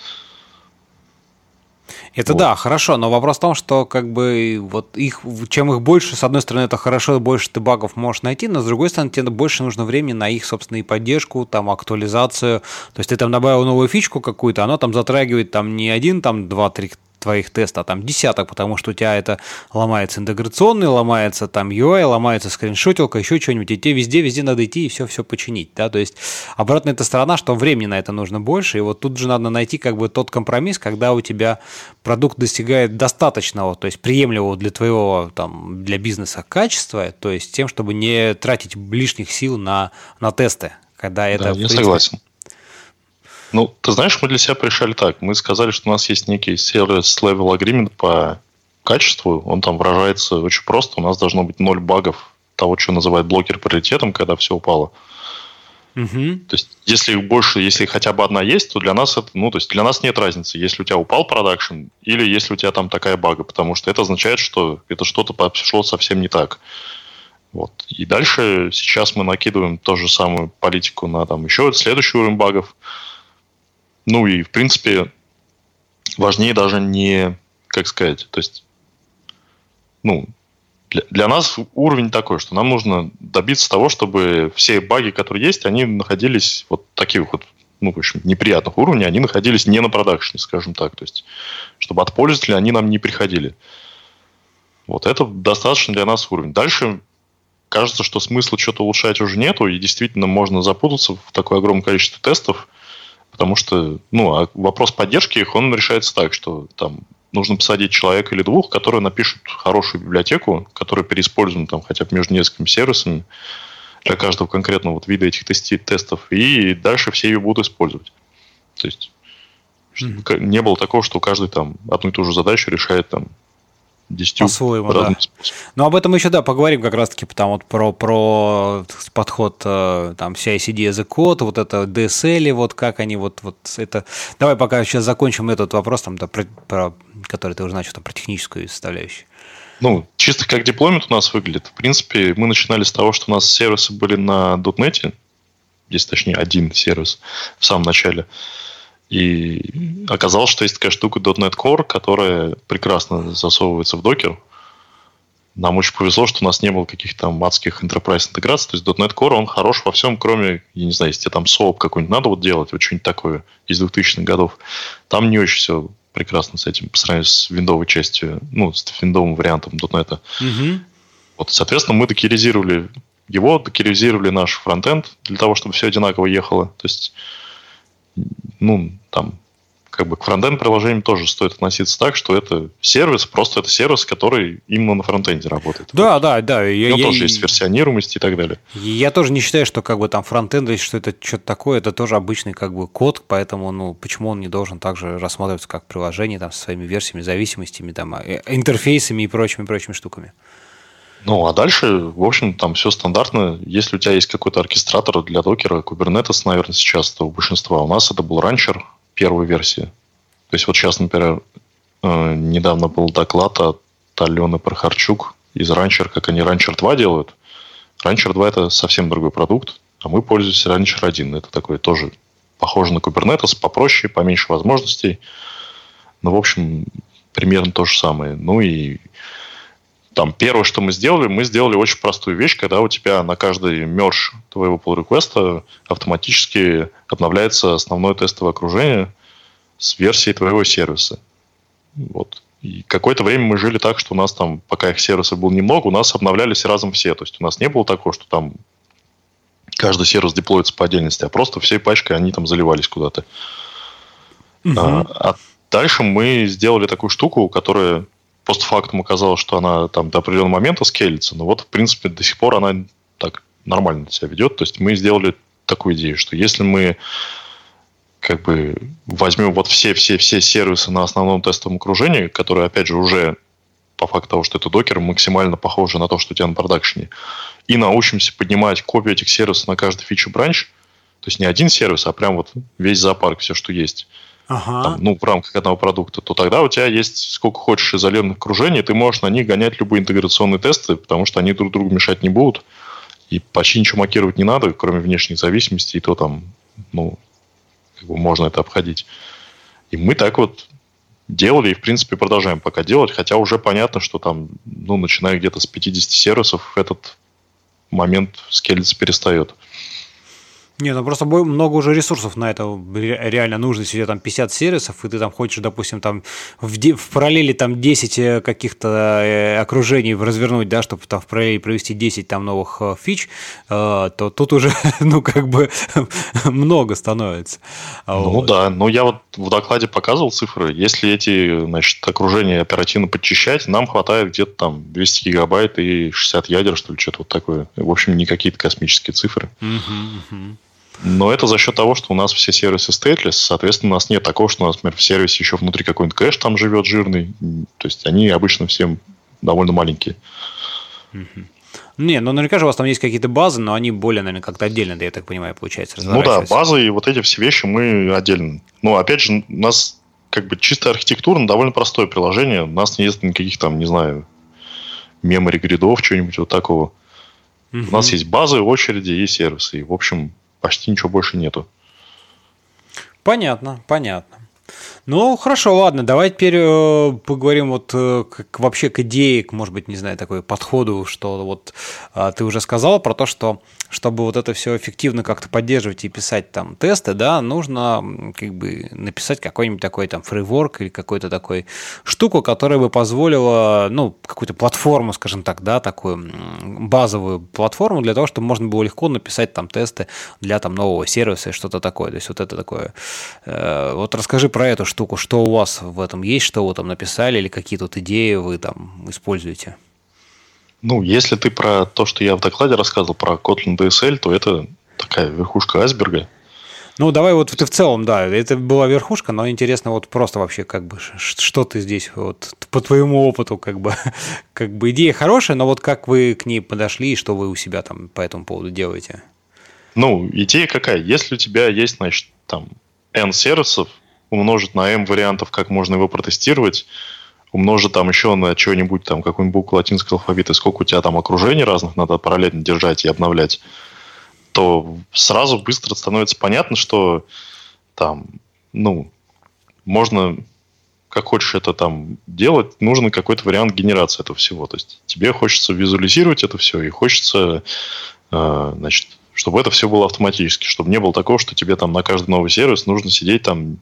Это вот. да, хорошо, но вопрос в том, что как бы вот их, чем их больше, с одной стороны, это хорошо, больше ты багов можешь найти, но с другой стороны, тебе больше нужно времени на их, собственно, и поддержку, там, актуализацию. То есть ты там добавил новую фичку какую-то, она там затрагивает там не один, там, два-три твоих тестов, а там десяток, потому что у тебя это ломается интеграционный, ломается там UI, ломается скриншотилка, еще что-нибудь, и тебе везде-везде надо идти и все-все починить, да, то есть обратная эта сторона, что времени на это нужно больше, и вот тут же надо найти как бы тот компромисс, когда у тебя продукт достигает достаточного, то есть приемлемого для твоего там, для бизнеса качества, то есть тем, чтобы не тратить лишних сил на, на тесты, когда это... Да, я принципе, согласен. Ну, ты знаешь, мы для себя решали так. Мы сказали, что у нас есть некий сервис level agreement по качеству. Он там выражается очень просто. У нас должно быть ноль багов того, что называют блокер приоритетом, когда все упало. Угу. То есть, если больше, если хотя бы одна есть, то для нас это, ну, то есть для нас нет разницы, если у тебя упал продакшн или если у тебя там такая бага, потому что это означает, что это что-то пошло совсем не так. Вот. И дальше сейчас мы накидываем ту же самую политику на там еще следующий уровень багов. Ну и, в принципе, важнее даже не, как сказать, то есть, ну, для, для нас уровень такой, что нам нужно добиться того, чтобы все баги, которые есть, они находились вот таких вот ну, в общем, неприятных уровней, они находились не на продакшене, скажем так. То есть, чтобы от пользователя они нам не приходили. Вот это достаточно для нас уровень. Дальше кажется, что смысла что-то улучшать уже нету, и действительно можно запутаться в такое огромное количество тестов, потому что, ну, а вопрос поддержки их, он решается так, что там нужно посадить человека или двух, которые напишут хорошую библиотеку, которая переиспользуем там хотя бы между несколькими сервисами для каждого конкретного вот вида этих тести- тестов, и дальше все ее будут использовать. То есть mm-hmm. не было такого, что каждый там одну и ту же задачу решает там 10 По-своему, да. Но об этом еще, да, поговорим как раз-таки там вот про, про подход э, там CI-CD as a code, вот это DSL, вот как они вот, вот это... Давай пока сейчас закончим этот вопрос, там, да, про, про, который ты уже начал, там, про техническую составляющую. Ну, чисто как дипломит у нас выглядит. В принципе, мы начинали с того, что у нас сервисы были на .NET, здесь точнее один сервис в самом начале. И оказалось, что есть такая штука .NET Core, которая прекрасно засовывается в докер. Нам очень повезло, что у нас не было каких-то там адских enterprise интеграций. То есть .NET Core, он хорош во всем, кроме, я не знаю, если тебе там SOAP какой-нибудь надо вот делать, вот что-нибудь такое из 2000-х годов, там не очень все прекрасно с этим по сравнению с виндовой частью, ну, с виндовым вариантом .NET. Угу. Вот, соответственно, мы докеризировали его, докеризировали наш фронтенд для того, чтобы все одинаково ехало. То есть ну, там, как бы к фронтенд приложениям тоже стоит относиться так, что это сервис, просто это сервис, который именно на фронтенде работает. Да, да, да. Я, У него тоже есть версионируемость и так далее. Я тоже не считаю, что как бы там фронтенд, что это что-то такое, это тоже обычный как бы код, поэтому, ну, почему он не должен также рассматриваться как приложение там со своими версиями, зависимостями, там, э, интерфейсами и прочими-прочими штуками. Ну, а дальше, в общем, там все стандартно. Если у тебя есть какой-то оркестратор для докера, Kubernetes, наверное, сейчас, то у большинства. У нас это был ранчер первой версии. То есть вот сейчас, например, э, недавно был доклад от Алены Прохарчук из Rancher, как они Rancher 2 делают. Rancher 2 это совсем другой продукт, а мы пользуемся Rancher 1. Это такой тоже похоже на Kubernetes, попроще, поменьше возможностей. Но, в общем, примерно то же самое. Ну и там первое, что мы сделали, мы сделали очень простую вещь, когда у тебя на каждый мерж твоего pull реквеста автоматически обновляется основное тестовое окружение с версией твоего сервиса. Вот. И какое-то время мы жили так, что у нас там, пока их сервисов было немного, у нас обновлялись разом все. То есть у нас не было такого, что там каждый сервис деплоится по отдельности, а просто всей пачкой они там заливались куда-то. Угу. А, а дальше мы сделали такую штуку, которая постфактум оказалось, что она там до определенного момента скелится, но вот, в принципе, до сих пор она так нормально себя ведет. То есть мы сделали такую идею, что если мы как бы возьмем вот все-все-все сервисы на основном тестовом окружении, которые, опять же, уже по факту того, что это докер, максимально похожи на то, что у тебя на продакшене, и научимся поднимать копию этих сервисов на каждый фичу-бранч, то есть не один сервис, а прям вот весь зоопарк, все, что есть – ага. там, ну, в рамках одного продукта, то тогда у тебя есть сколько хочешь изолированных окружений, ты можешь на них гонять любые интеграционные тесты, потому что они друг другу мешать не будут, и почти ничего макировать не надо, кроме внешних зависимостей, и то там, ну, как бы можно это обходить. И мы так вот делали и, в принципе, продолжаем пока делать, хотя уже понятно, что там, ну, начиная где-то с 50 сервисов, этот момент скелиться перестает. Не, ну просто много уже ресурсов на это реально нужно, если у тебя там 50 сервисов, и ты там хочешь, допустим, там в, в параллели там 10 э, каких-то э, окружений развернуть, да, чтобы там в параллели провести 10 там новых э, фич, то тут уже, ну, как бы много становится. Ну вот. да, но я вот в докладе показывал цифры. Если эти, значит, окружения оперативно подчищать, нам хватает где-то там 200 гигабайт и 60 ядер, что ли, что-то вот такое. В общем, не какие-то космические цифры. Угу, угу. Но это за счет того, что у нас все сервисы стейтлес, соответственно, у нас нет такого, что у нас, например, в сервисе еще внутри какой-нибудь кэш там живет жирный. То есть они обычно все довольно маленькие. Не, ну наверняка же у вас там есть какие-то базы, но они более, наверное, как-то отдельно, я так понимаю, получается. Ну да, базы и вот эти все вещи мы отдельно. Ну, опять же, у нас как бы чисто архитектурно довольно простое приложение. У нас нет никаких там, не знаю, мемори гридов, чего-нибудь вот такого. Угу. У нас есть базы, очереди и сервисы. И, в общем, почти ничего больше нету. Понятно, понятно. Ну, хорошо, ладно, давай теперь э, поговорим вот э, как вообще к идее, может быть, не знаю, такой подходу, что вот э, ты уже сказал про то, что чтобы вот это все эффективно как-то поддерживать и писать там тесты, да, нужно как бы написать какой-нибудь такой там фрейворк или какой-то такой штуку, которая бы позволила, ну, какую-то платформу, скажем так, да, такую базовую платформу для того, чтобы можно было легко написать там тесты для там нового сервиса и что-то такое. То есть вот это такое. Вот расскажи про эту штуку, что у вас в этом есть, что вы там написали, или какие тут идеи вы там используете? Ну, если ты про то, что я в докладе рассказывал про Kotlin DSL, то это такая верхушка айсберга. Ну, давай вот ты в целом, да, это была верхушка, но интересно вот просто вообще как бы, что ты здесь вот по твоему опыту как бы, как бы идея хорошая, но вот как вы к ней подошли и что вы у себя там по этому поводу делаете? Ну, идея какая? Если у тебя есть, значит, там N сервисов, умножить на m вариантов, как можно его протестировать, умножить там еще на что-нибудь, там, какую-нибудь букву латинского алфавита, сколько у тебя там окружений разных надо параллельно держать и обновлять, то сразу быстро становится понятно, что там, ну, можно как хочешь это там делать, нужен какой-то вариант генерации этого всего. То есть тебе хочется визуализировать это все и хочется, э, значит, чтобы это все было автоматически, чтобы не было такого, что тебе там на каждый новый сервис нужно сидеть там,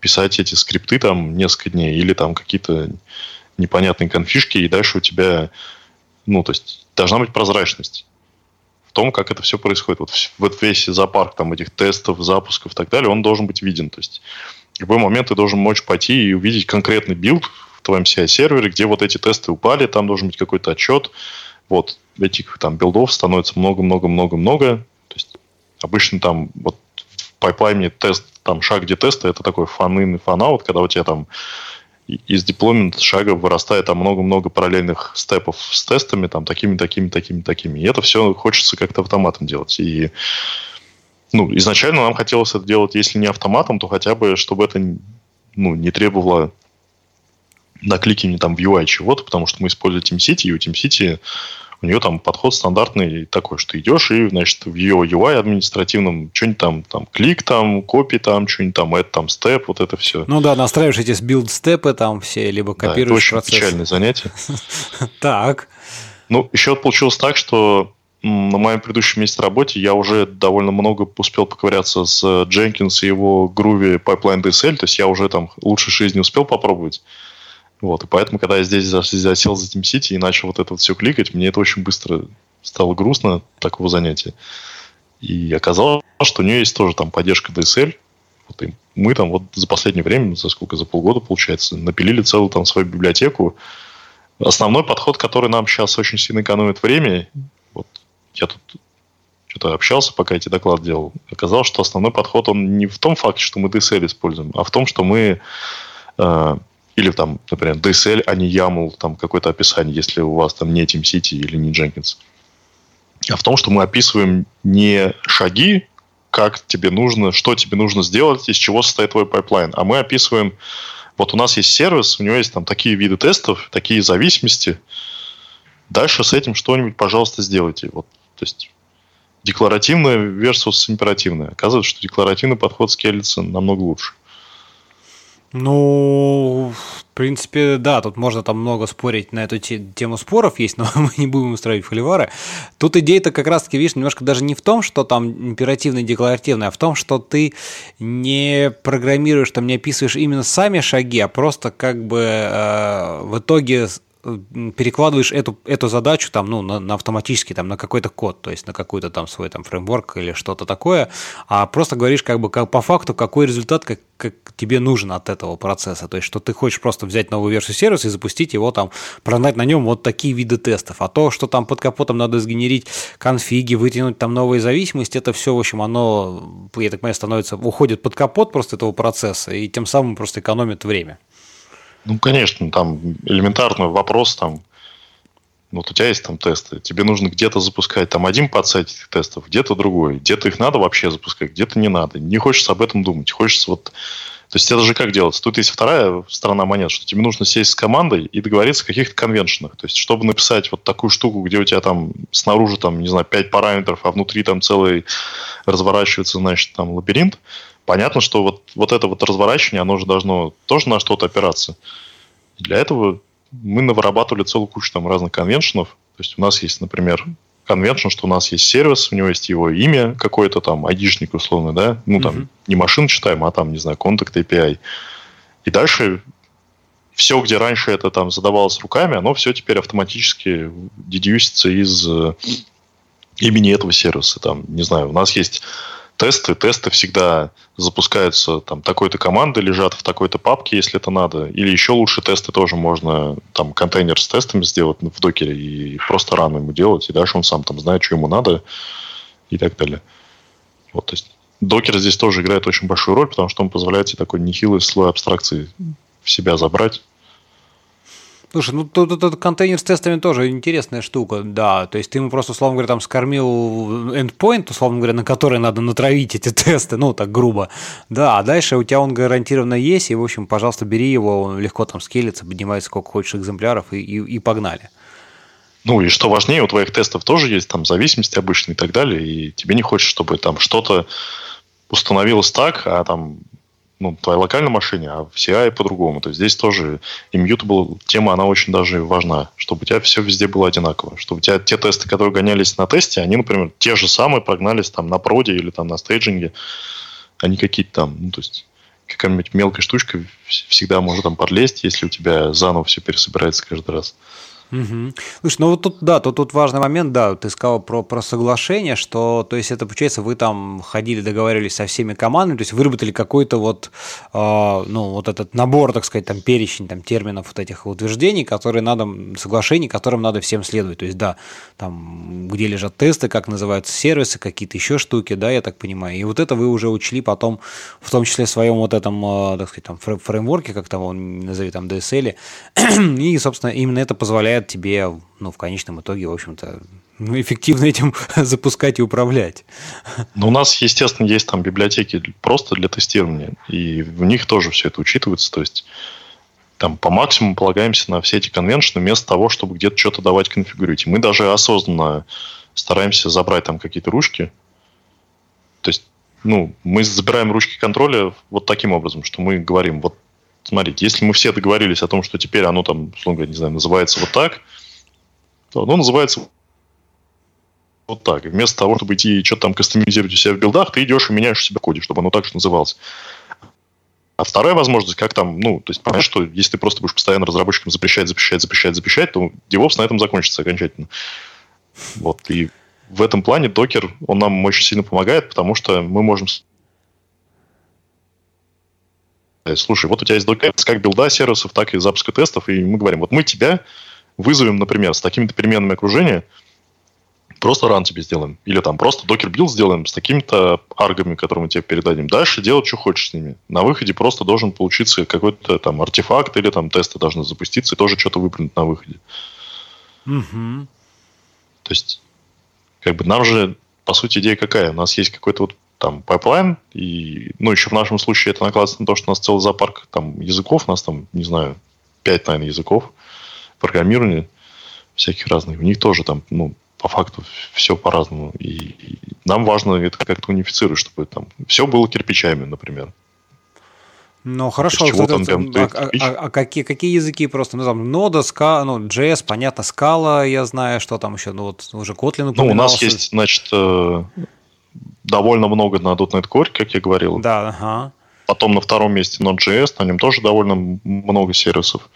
писать эти скрипты там несколько дней или там какие-то непонятные конфижки, и дальше у тебя, ну, то есть должна быть прозрачность в том, как это все происходит. Вот, вот весь зоопарк там этих тестов, запусков и так далее, он должен быть виден. То есть в любой момент ты должен мочь пойти и увидеть конкретный билд в твоем CI-сервере, где вот эти тесты упали, там должен быть какой-то отчет. Вот этих там билдов становится много-много-много-много, Обычно там вот в пайплайне тест, там шаг где теста, это такой fan-in и fan-out, когда у тебя там из деплоймента шага вырастает там много-много параллельных степов с тестами, там такими, такими, такими, такими. И это все хочется как-то автоматом делать. И ну, изначально нам хотелось это делать, если не автоматом, то хотя бы, чтобы это ну, не требовало накликивания там в UI чего-то, потому что мы используем TeamCity, и у TeamCity у нее там подход стандартный такой, что идешь и, значит, в ее UI административном что-нибудь там, там, клик там, копи там, что-нибудь там, это там, степ, вот это все. Ну да, настраиваешь эти билд-степы там все, либо копируешь да, это очень процесс. печальное занятие. Так. Ну, еще получилось так, что на моем предыдущем месте работе я уже довольно много успел поковыряться с Jenkins и его Groovy Pipeline DSL, то есть я уже там лучше жизни успел попробовать. Вот, и поэтому, когда я здесь засел за TeamCity и начал вот это вот все кликать, мне это очень быстро стало грустно, такого занятия. И оказалось, что у нее есть тоже там поддержка DSL. Вот, и мы там вот за последнее время, за сколько, за полгода, получается, напилили целую там свою библиотеку. Основной подход, который нам сейчас очень сильно экономит время, вот я тут что-то общался, пока эти доклады делал, оказалось, что основной подход, он не в том факте, что мы DSL используем, а в том, что мы э, или там, например, DSL, а не YAML, там какое-то описание, если у вас там не TeamCity или не Jenkins. А в том, что мы описываем не шаги, как тебе нужно, что тебе нужно сделать, из чего состоит твой пайплайн, а мы описываем, вот у нас есть сервис, у него есть там такие виды тестов, такие зависимости, дальше с этим что-нибудь, пожалуйста, сделайте. Вот, то есть декларативное versus императивное. Оказывается, что декларативный подход скелится намного лучше. Ну, в принципе, да, тут можно там много спорить на эту тему споров есть, но мы не будем устраивать холивары. Тут идея-то как раз-таки, видишь, немножко даже не в том, что там императивно и декларативно, а в том, что ты не программируешь, там не описываешь именно сами шаги, а просто как бы э, в итоге перекладываешь эту, эту задачу там, ну, на, на автоматически там, на какой-то код, то есть на какой-то там свой там фреймворк или что-то такое, а просто говоришь как бы как, по факту, какой результат как, как тебе нужен от этого процесса. То есть, что ты хочешь просто взять новую версию сервиса и запустить его там, прогнать на нем вот такие виды тестов. А то, что там под капотом надо сгенерить конфиги, вытянуть там новые зависимости, это все, в общем, оно, я так понимаю, становится, уходит под капот просто этого процесса и тем самым просто экономит время. Ну, конечно, там элементарный вопрос, там, вот у тебя есть там тесты, тебе нужно где-то запускать там один подсет этих тестов, где-то другой, где-то их надо вообще запускать, где-то не надо. Не хочется об этом думать, хочется вот... То есть это же как делается? Тут есть вторая сторона монет, что тебе нужно сесть с командой и договориться о каких-то конвеншенах. То есть чтобы написать вот такую штуку, где у тебя там снаружи там, не знаю, 5 параметров, а внутри там целый разворачивается, значит, там лабиринт, понятно, что вот, вот это вот разворачивание, оно же должно тоже на что-то опираться. Для этого мы навырабатывали целую кучу там разных конвеншенов. То есть у нас есть, например, конвеншн, что у нас есть сервис, у него есть его имя какой-то там, айдишник условно, да, ну там uh-huh. не машин читаем, а там, не знаю, контакт API. И дальше все, где раньше это там задавалось руками, оно все теперь автоматически дедюсится из э, имени этого сервиса. Там, не знаю, у нас есть тесты, тесты всегда запускаются там такой-то команды, лежат в такой-то папке, если это надо. Или еще лучше тесты тоже можно там контейнер с тестами сделать в докере и просто рано ему делать, и дальше он сам там знает, что ему надо и так далее. Вот, то есть докер здесь тоже играет очень большую роль, потому что он позволяет тебе такой нехилый слой абстракции в себя забрать Слушай, ну тут, тут контейнер с тестами тоже интересная штука, да. То есть ты ему просто, условно говоря, там скормил endpoint, условно говоря, на который надо натравить эти тесты, ну так грубо. Да, а дальше у тебя он гарантированно есть, и, в общем, пожалуйста, бери его, он легко там скелится, поднимается сколько хочешь экземпляров, и, и, и погнали. Ну и что важнее, у твоих тестов тоже есть там зависимости обычные и так далее, и тебе не хочется, чтобы там что-то установилось так, а там ну, твоей локальной машине, а в CI по-другому. То есть здесь тоже immutable тема, она очень даже важна, чтобы у тебя все везде было одинаково. Чтобы у тебя те тесты, которые гонялись на тесте, они, например, те же самые прогнались там на проде или там на стейджинге, а не какие-то там, ну, то есть какая-нибудь мелкая штучка всегда может там подлезть, если у тебя заново все пересобирается каждый раз. Угу. Слушай, ну вот тут, да, тут, тут важный момент, да, ты сказал про, про соглашение, что, то есть это, получается, вы там ходили, договаривались со всеми командами, то есть выработали какой-то вот, э, ну, вот этот набор, так сказать, там, перечень, там, терминов вот этих утверждений, которые надо, соглашений, которым надо всем следовать, то есть, да, там, где лежат тесты, как называются сервисы, какие-то еще штуки, да, я так понимаю, и вот это вы уже учли потом, в том числе в своем вот этом, э, так сказать, там, фреймворке, как там он назови, там, DSL, и, собственно, именно это позволяет позволяет тебе, ну, в конечном итоге, в общем-то, ну, эффективно этим запускать и управлять. Ну, у нас, естественно, есть там библиотеки просто для тестирования, и в них тоже все это учитывается, то есть там по максимуму полагаемся на все эти конвеншены вместо того, чтобы где-то что-то давать конфигурировать. мы даже осознанно стараемся забрать там какие-то ручки. То есть, ну, мы забираем ручки контроля вот таким образом, что мы говорим, вот смотрите, если мы все договорились о том, что теперь оно там, условно говоря, не знаю, называется вот так, то оно называется вот так. И вместо того, чтобы идти и что-то там кастомизировать у себя в билдах, ты идешь и меняешь у себя коде, чтобы оно так же называлось. А вторая возможность, как там, ну, то есть, понятно, что если ты просто будешь постоянно разработчикам запрещать, запрещать, запрещать, запрещать, то DevOps на этом закончится окончательно. Вот, и в этом плане докер, он нам очень сильно помогает, потому что мы можем слушай, вот у тебя есть докер, как билда сервисов, так и запуска тестов, и мы говорим, вот мы тебя вызовем, например, с такими-то переменными окружения, просто run тебе сделаем. Или там просто docker build сделаем с такими-то аргами, которые мы тебе передадим. Дальше делать, что хочешь с ними. На выходе просто должен получиться какой-то там артефакт или там тесты должны запуститься и тоже что-то выплюнуть на выходе. Угу. То есть, как бы нам же, по сути, идея какая? У нас есть какой-то вот там пайплайн, и, ну, еще в нашем случае это накладывается на то, что у нас целый зоопарк там языков, у нас там, не знаю, пять, наверное, языков программирования всяких разных. У них тоже там, ну, по факту все по-разному. И, и нам важно это как-то унифицировать, чтобы там все было кирпичами, например. Ну, хорошо. Вот там, прям, а, а, а, а какие, какие языки просто? Ну, там, нода, ска, ну, JS, понятно, скала, я знаю, что там еще, ну, вот уже Kotlin Ну, у нас есть, значит, э, довольно много на .NET Core, как я говорил. Да, ага. Потом на втором месте Node.js, на нем тоже довольно много сервисов.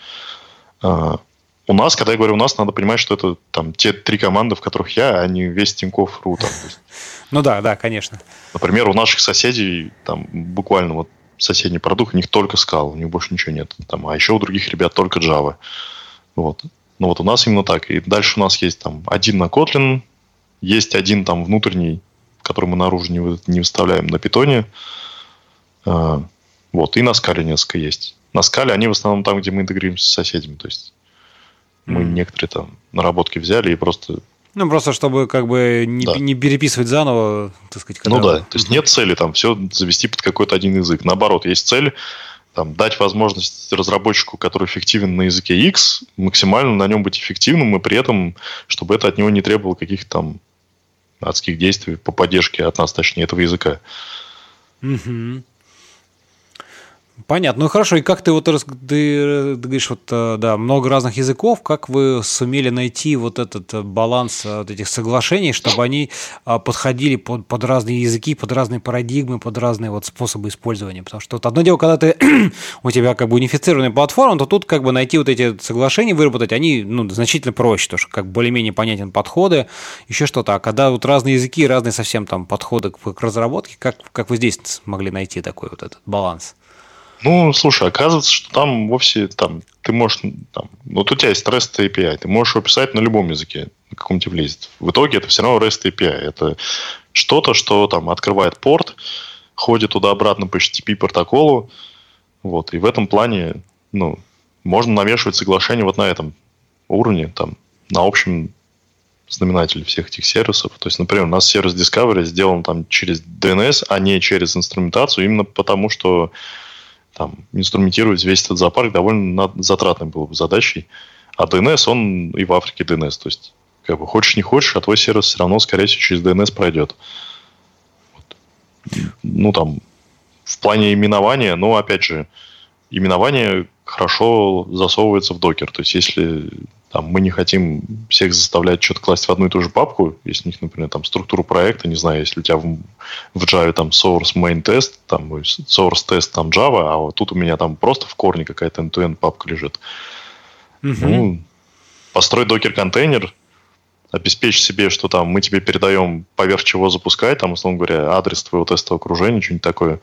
Uh, у нас, когда я говорю у нас, надо понимать, что это там те три команды, в которых я, а не весь Тинькофф ру. Ну да, да, конечно. Например, у наших соседей там буквально вот соседний продукт, у них только Scala, у них больше ничего нет. Там, а еще у других ребят только Java. Вот. Ну вот у нас именно так. И дальше у нас есть там один на Kotlin, есть один там внутренний который мы наружу не, не выставляем на питоне. А, вот, и на скале несколько есть. На скале они в основном там, где мы интегрируемся с соседями. То есть мы mm. некоторые там наработки взяли и просто ну, просто чтобы как бы не, да. не переписывать заново, так сказать. Когда... Ну да, то есть нет цели там все завести под какой-то один язык. Наоборот, есть цель там, дать возможность разработчику, который эффективен на языке X, максимально на нем быть эффективным, и при этом, чтобы это от него не требовало каких-то там адских действий по поддержке от нас, точнее, этого языка. Угу. Понятно. Ну хорошо, и как ты вот ты, ты говоришь, вот э, да, много разных языков, как вы сумели найти вот этот э, баланс э, вот этих соглашений, чтобы они подходили под, под разные языки, под разные парадигмы, под разные вот способы использования? Потому что вот одно дело, когда ты у тебя как бы унифицированная платформа, то тут как бы найти вот эти соглашения, выработать, они ну, значительно проще, потому что как более-менее понятен подходы, еще что-то. А когда вот разные языки, разные совсем там подходы к, к разработке, как, как вы здесь смогли найти такой вот этот баланс? Ну, слушай, оказывается, что там вовсе там ты можешь, там, вот у тебя есть REST API, ты можешь его писать на любом языке, на каком тебе влезет. В итоге это все равно REST API. Это что-то, что там открывает порт, ходит туда-обратно по HTTP протоколу, вот, и в этом плане, ну, можно навешивать соглашение вот на этом уровне, там, на общем знаменателе всех этих сервисов. То есть, например, у нас сервис Discovery сделан там через DNS, а не через инструментацию, именно потому что там, инструментировать весь этот зоопарк довольно затратной было бы задачей. А DNS, он и в Африке DNS. То есть, как бы хочешь не хочешь, а твой сервис все равно, скорее всего, через DNS пройдет. Вот. Ну, там, в плане именования, ну, опять же, именование хорошо засовывается в докер. То есть, если там, мы не хотим всех заставлять что-то класть в одну и ту же папку, если у них, например, там структуру проекта, не знаю, если у тебя в, в Java там source main test, там source test там Java, а вот тут у меня там просто в корне какая-то end-to-end папка лежит. Угу. Ну, построй докер-контейнер, обеспечь себе, что там мы тебе передаем поверх чего запускать, там, условно говоря, адрес твоего тестового окружения, что-нибудь такое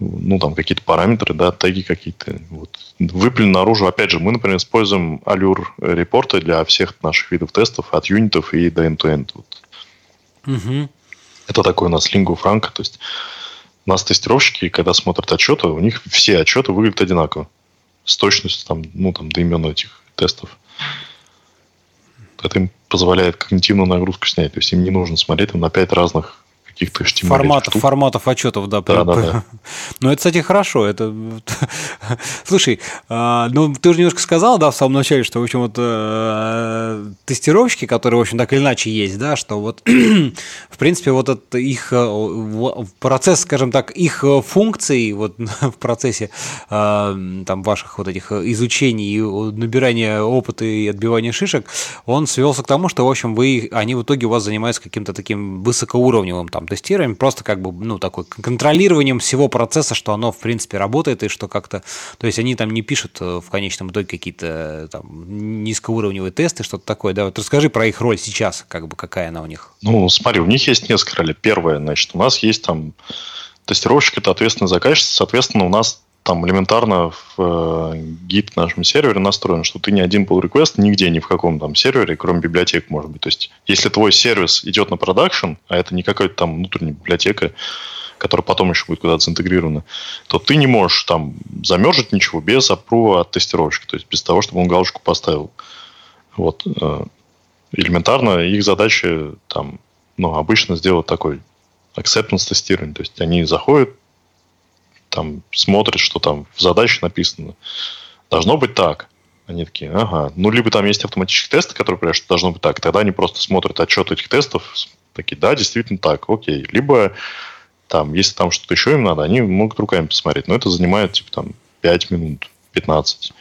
ну, там какие-то параметры, да, теги какие-то. Вот. Выплюнь наружу. Опять же, мы, например, используем Allure репорты для всех наших видов тестов, от юнитов и до end-to-end. Вот. Угу. Это такой у нас лингу франка. То есть у нас тестировщики, когда смотрят отчеты, у них все отчеты выглядят одинаково. С точностью там, ну, там, до имен этих тестов. Это им позволяет когнитивную нагрузку снять. То есть им не нужно смотреть там, на пять разных каких-то HTML форматов, штук. форматов отчетов, да. Да, да, да. Ну, это, кстати, хорошо. Это... Слушай, а, ну, ты уже немножко сказал, да, в самом начале, что, в общем, вот э, тестировщики, которые, в общем, так или иначе есть, да, что вот, в принципе, вот это их э, процесс, скажем так, их функций вот в процессе э, там ваших вот этих изучений и набирания опыта и отбивания шишек, он свелся к тому, что, в общем, вы, они в итоге у вас занимаются каким-то таким высокоуровневым там там тестируем, просто как бы, ну, такой контролированием всего процесса, что оно, в принципе, работает, и что как-то, то есть они там не пишут э, в конечном итоге какие-то э, там низкоуровневые тесты, что-то такое, да, вот расскажи про их роль сейчас, как бы, какая она у них. Ну, смотри, у них есть несколько ролей. Первое, значит, у нас есть там тестировщик, это ответственный заказчик, соответственно, у нас там элементарно в э, гид нашем сервере настроен, что ты ни один pull request нигде, ни в каком там сервере, кроме библиотек, может быть. То есть, если твой сервис идет на продакшн, а это не какая-то там внутренняя библиотека, которая потом еще будет куда-то интегрирована, то ты не можешь там замержить ничего без апрува от тестировщика, то есть без того, чтобы он галочку поставил. Вот. Э, элементарно их задача там, ну, обычно сделать такой acceptance тестирование. То есть они заходят, там смотрят, что там в задаче написано. Должно быть так. Они такие, ага. Ну, либо там есть автоматические тесты, которые говорят, что должно быть так. Тогда они просто смотрят отчет этих тестов, такие, да, действительно так, окей. Либо там, если там что-то еще им надо, они могут руками посмотреть. Но это занимает, типа, там, 5 минут, 15.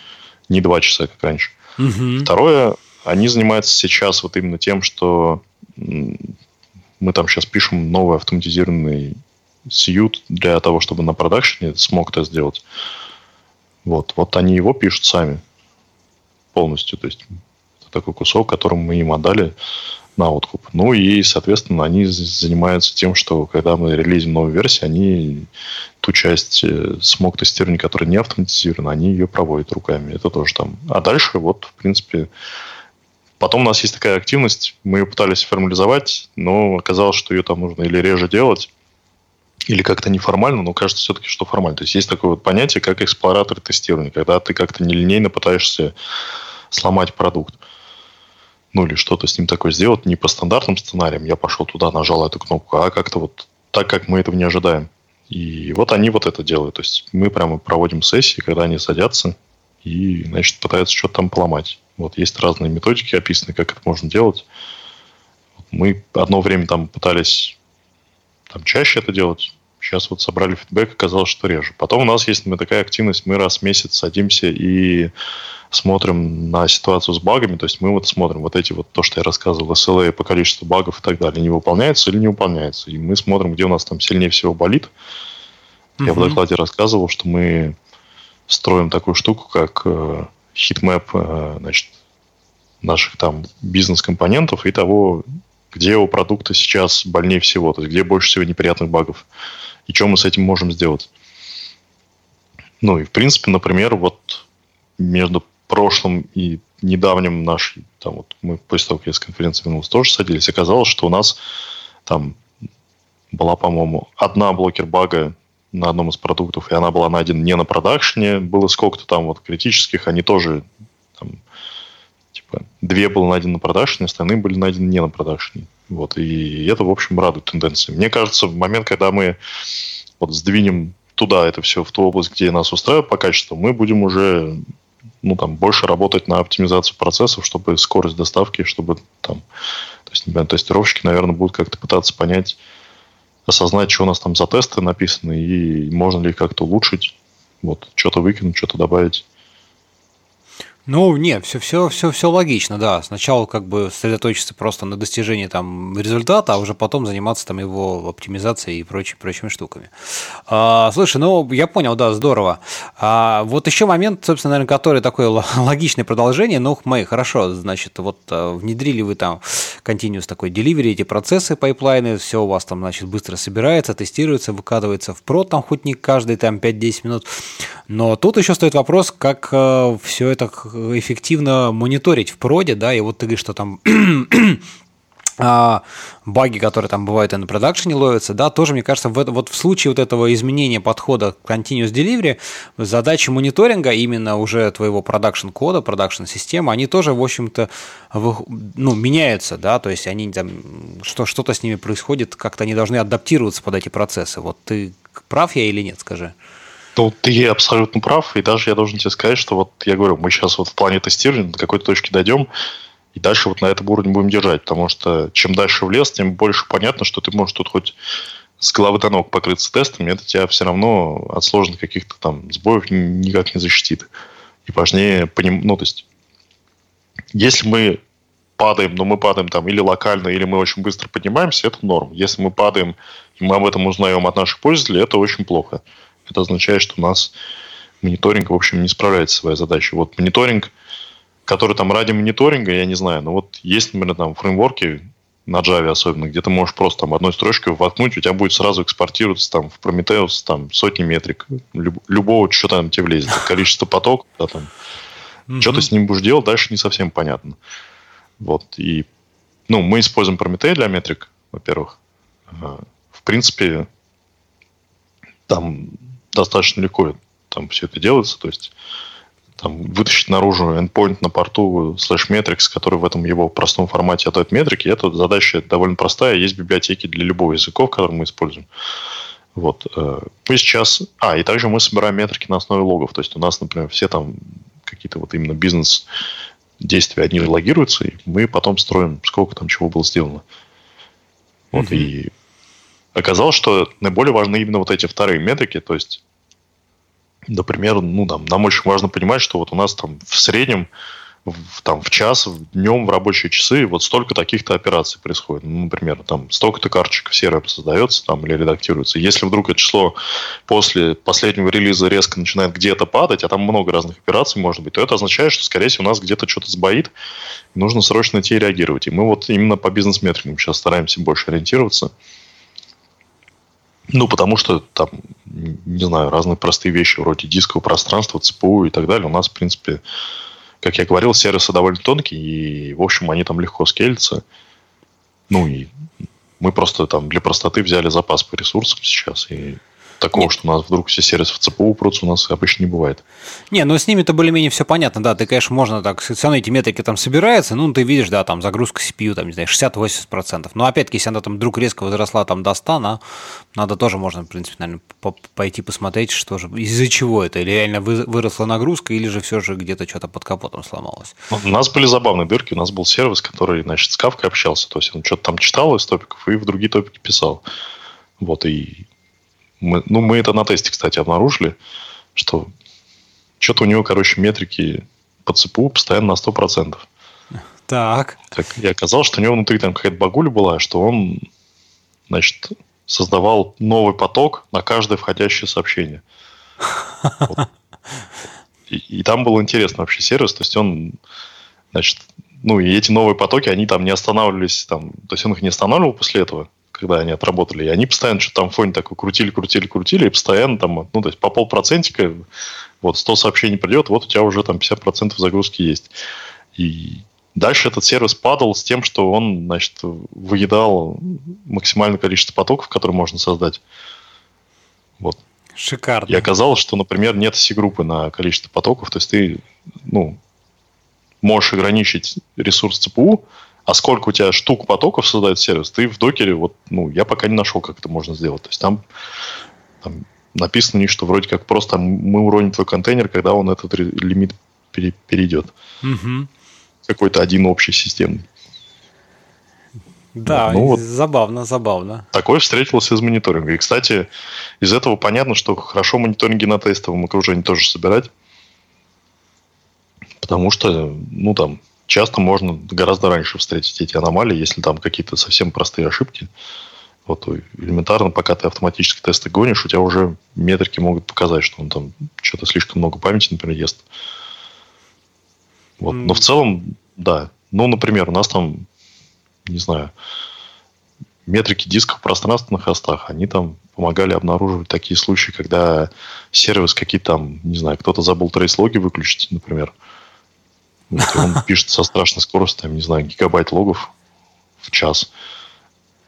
Не 2 часа, как раньше. Угу. Второе, они занимаются сейчас вот именно тем, что мы там сейчас пишем новый автоматизированный сьют для того, чтобы на продакшене смог это сделать. Вот, вот они его пишут сами полностью. То есть это такой кусок, который мы им отдали на откуп. Ну и, соответственно, они занимаются тем, что когда мы релизим новую версию, они ту часть э, смог тестирования, которая не автоматизирована, они ее проводят руками. Это тоже там. А дальше вот, в принципе, потом у нас есть такая активность, мы ее пытались формализовать, но оказалось, что ее там нужно или реже делать, или как-то неформально, но кажется все-таки, что формально. То есть есть такое вот понятие, как эксплоратор тестирования, когда ты как-то нелинейно пытаешься сломать продукт. Ну или что-то с ним такое сделать не по стандартным сценариям. Я пошел туда, нажал эту кнопку, а как-то вот так, как мы этого не ожидаем. И вот они вот это делают. То есть мы прямо проводим сессии, когда они садятся и, значит, пытаются что-то там поломать. Вот есть разные методики описаны, как это можно делать. Мы одно время там пытались там чаще это делать. Сейчас вот собрали фидбэк, оказалось, что реже. Потом у нас есть такая активность, мы раз в месяц садимся и смотрим на ситуацию с багами, то есть мы вот смотрим вот эти вот, то, что я рассказывал, SLA по количеству багов и так далее, не выполняется или не выполняется. И мы смотрим, где у нас там сильнее всего болит. Uh-huh. Я в докладе рассказывал, что мы строим такую штуку, как э, heatmap э, значит, наших там бизнес-компонентов и того, где у продукта сейчас больнее всего, то есть где больше всего неприятных багов, и что мы с этим можем сделать. Ну и в принципе, например, вот между прошлым и недавним наш, там вот мы после того, как я с конференции вернулся, тоже садились, оказалось, что у нас там была, по-моему, одна блокер бага на одном из продуктов, и она была найдена не на продакшене, было сколько-то там вот критических, они тоже там, типа, две было найдено на продакшене, остальные были найдены не на продакшене. Вот, и это, в общем, радует тенденции. Мне кажется, в момент, когда мы вот сдвинем туда это все, в ту область, где нас устраивает по качеству, мы будем уже ну, там, больше работать на оптимизацию процессов, чтобы скорость доставки, чтобы там, то есть, например, тестировщики, наверное, будут как-то пытаться понять, осознать, что у нас там за тесты написаны, и можно ли их как-то улучшить, вот, что-то выкинуть, что-то добавить. Ну, нет, все, все, все, все логично, да. Сначала как бы сосредоточиться просто на достижении там результата, а уже потом заниматься там его оптимизацией и прочими, прочими штуками. А, слушай, ну, я понял, да, здорово. А, вот еще момент, собственно, наверное, который такое логичное продолжение, ну, мы, хорошо, значит, вот а, внедрили вы там continuous такой delivery, эти процессы, пайплайны, все у вас там, значит, быстро собирается, тестируется, выкатывается в прод, там хоть не каждые там 5-10 минут. Но тут еще стоит вопрос, как э, все это эффективно мониторить в проде, да, и вот ты говоришь, что там а, баги, которые там бывают и на продакшене ловятся, да, тоже, мне кажется, в, вот в случае вот этого изменения подхода к Continuous Delivery, задачи мониторинга именно уже твоего продакшн кода, продакшн системы, они тоже, в общем-то, ну, меняются, да, то есть они там, что, что-то с ними происходит, как-то они должны адаптироваться под эти процессы. Вот ты прав я или нет, скажи? Ну, ты абсолютно прав, и даже я должен тебе сказать, что вот я говорю, мы сейчас вот в плане тестирования до какой-то точки дойдем, и дальше вот на этом уровне будем держать, потому что чем дальше в лес, тем больше понятно, что ты можешь тут хоть с головы до ног покрыться тестами, это тебя все равно от сложных каких-то там сбоев никак не защитит. И важнее поним... ну, то есть, если мы падаем, но мы падаем там или локально, или мы очень быстро поднимаемся, это норм. Если мы падаем, и мы об этом узнаем от наших пользователей, это очень плохо. Это означает, что у нас мониторинг, в общем, не справляется со своей задачей. Вот мониторинг, который там ради мониторинга, я не знаю, но вот есть, например, там фреймворки, на Java особенно, где ты можешь просто там одной строчкой воткнуть, у тебя будет сразу экспортироваться там в Prometheus там сотни метрик, люб, любого, что там тебе влезет, количество потоков, да, там, mm-hmm. что ты с ним будешь делать, дальше не совсем понятно. Вот, и, ну, мы используем Prometheus для метрик, во-первых. В принципе, там достаточно легко там все это делается, то есть там, вытащить наружу endpoint на порту slash metrics, который в этом его простом формате отдает метрики, это задача довольно простая, есть библиотеки для любого языка, который мы используем. Вот. Э, мы сейчас... А, и также мы собираем метрики на основе логов. То есть у нас, например, все там какие-то вот именно бизнес действия, одни логируются, и мы потом строим, сколько там чего было сделано. Вот, mm-hmm. и оказалось, что наиболее важны именно вот эти вторые метрики, то есть, например, ну, там, нам очень важно понимать, что вот у нас там в среднем в, там, в час, в днем, в рабочие часы вот столько таких-то операций происходит. Ну, например, там столько-то карточек в CRM создается там, или редактируется. Если вдруг это число после последнего релиза резко начинает где-то падать, а там много разных операций может быть, то это означает, что, скорее всего, у нас где-то что-то сбоит, нужно срочно идти и реагировать. И мы вот именно по бизнес-метрикам сейчас стараемся больше ориентироваться. Ну, потому что там, не знаю, разные простые вещи вроде дискового пространства, ЦПУ и так далее. У нас, в принципе, как я говорил, сервисы довольно тонкие, и, в общем, они там легко скелятся. Ну, и мы просто там для простоты взяли запас по ресурсам сейчас, и такого, Нет. что у нас вдруг все сервисы в ЦПУ упрутся, у нас обычно не бывает. Не, ну с ними-то более-менее все понятно, да, ты, конечно, можно так, все равно эти метрики там собираются, ну, ты видишь, да, там загрузка CPU, там, не знаю, 60-80%, но опять-таки, если она там вдруг резко возросла там до 100, на, надо тоже можно, в принципе, наверное, пойти посмотреть, что же, из-за чего это, или реально выросла нагрузка, или же все же где-то что-то под капотом сломалось. У нас были забавные дырки, у нас был сервис, который, значит, с кавкой общался, то есть он что-то там читал из топиков и в другие топики писал. Вот, и Мы, ну, мы это на тесте, кстати, обнаружили, что что-то у него, короче, метрики по ЦПУ постоянно на 100%. Так. так. И оказалось, что у него внутри там какая-то багуля была, что он, значит, создавал новый поток на каждое входящее сообщение. И, и там был интересный вообще сервис, то есть он, значит, ну и эти новые потоки, они там не останавливались, там, то есть он их не останавливал после этого, когда они отработали, и они постоянно что-то там в фоне такой крутили, крутили, крутили, и постоянно там, ну, то есть по полпроцентика, вот 100 сообщений придет, вот у тебя уже там 50% загрузки есть. И дальше этот сервис падал с тем, что он, значит, выедал максимальное количество потоков, которые можно создать. Вот. Шикарно. И оказалось, что, например, нет си-группы на количество потоков, то есть ты, ну, можешь ограничить ресурс ЦПУ, а сколько у тебя штук потоков создает сервис, ты в докере, вот, ну, я пока не нашел, как это можно сделать. То есть там, там написано не что вроде как просто мы уроним твой контейнер, когда он этот лимит перейдет. Угу. Какой-то один общий системный. Да, ну, вот забавно, забавно. Такое встретилось из мониторинга. И, кстати, из этого понятно, что хорошо мониторинги на тестовом окружении тоже собирать. Потому что, ну, там, часто можно гораздо раньше встретить эти аномалии, если там какие-то совсем простые ошибки. Вот элементарно, пока ты автоматически тесты гонишь, у тебя уже метрики могут показать, что он там что-то слишком много памяти, например, ест. Вот. Но в целом, да. Ну, например, у нас там не знаю, метрики дисков в пространственных хостах, они там помогали обнаруживать такие случаи, когда сервис какие-то там, не знаю, кто-то забыл трейс-логи выключить, например. Вот, он пишет со страшной скоростью, там, не знаю, гигабайт логов в час.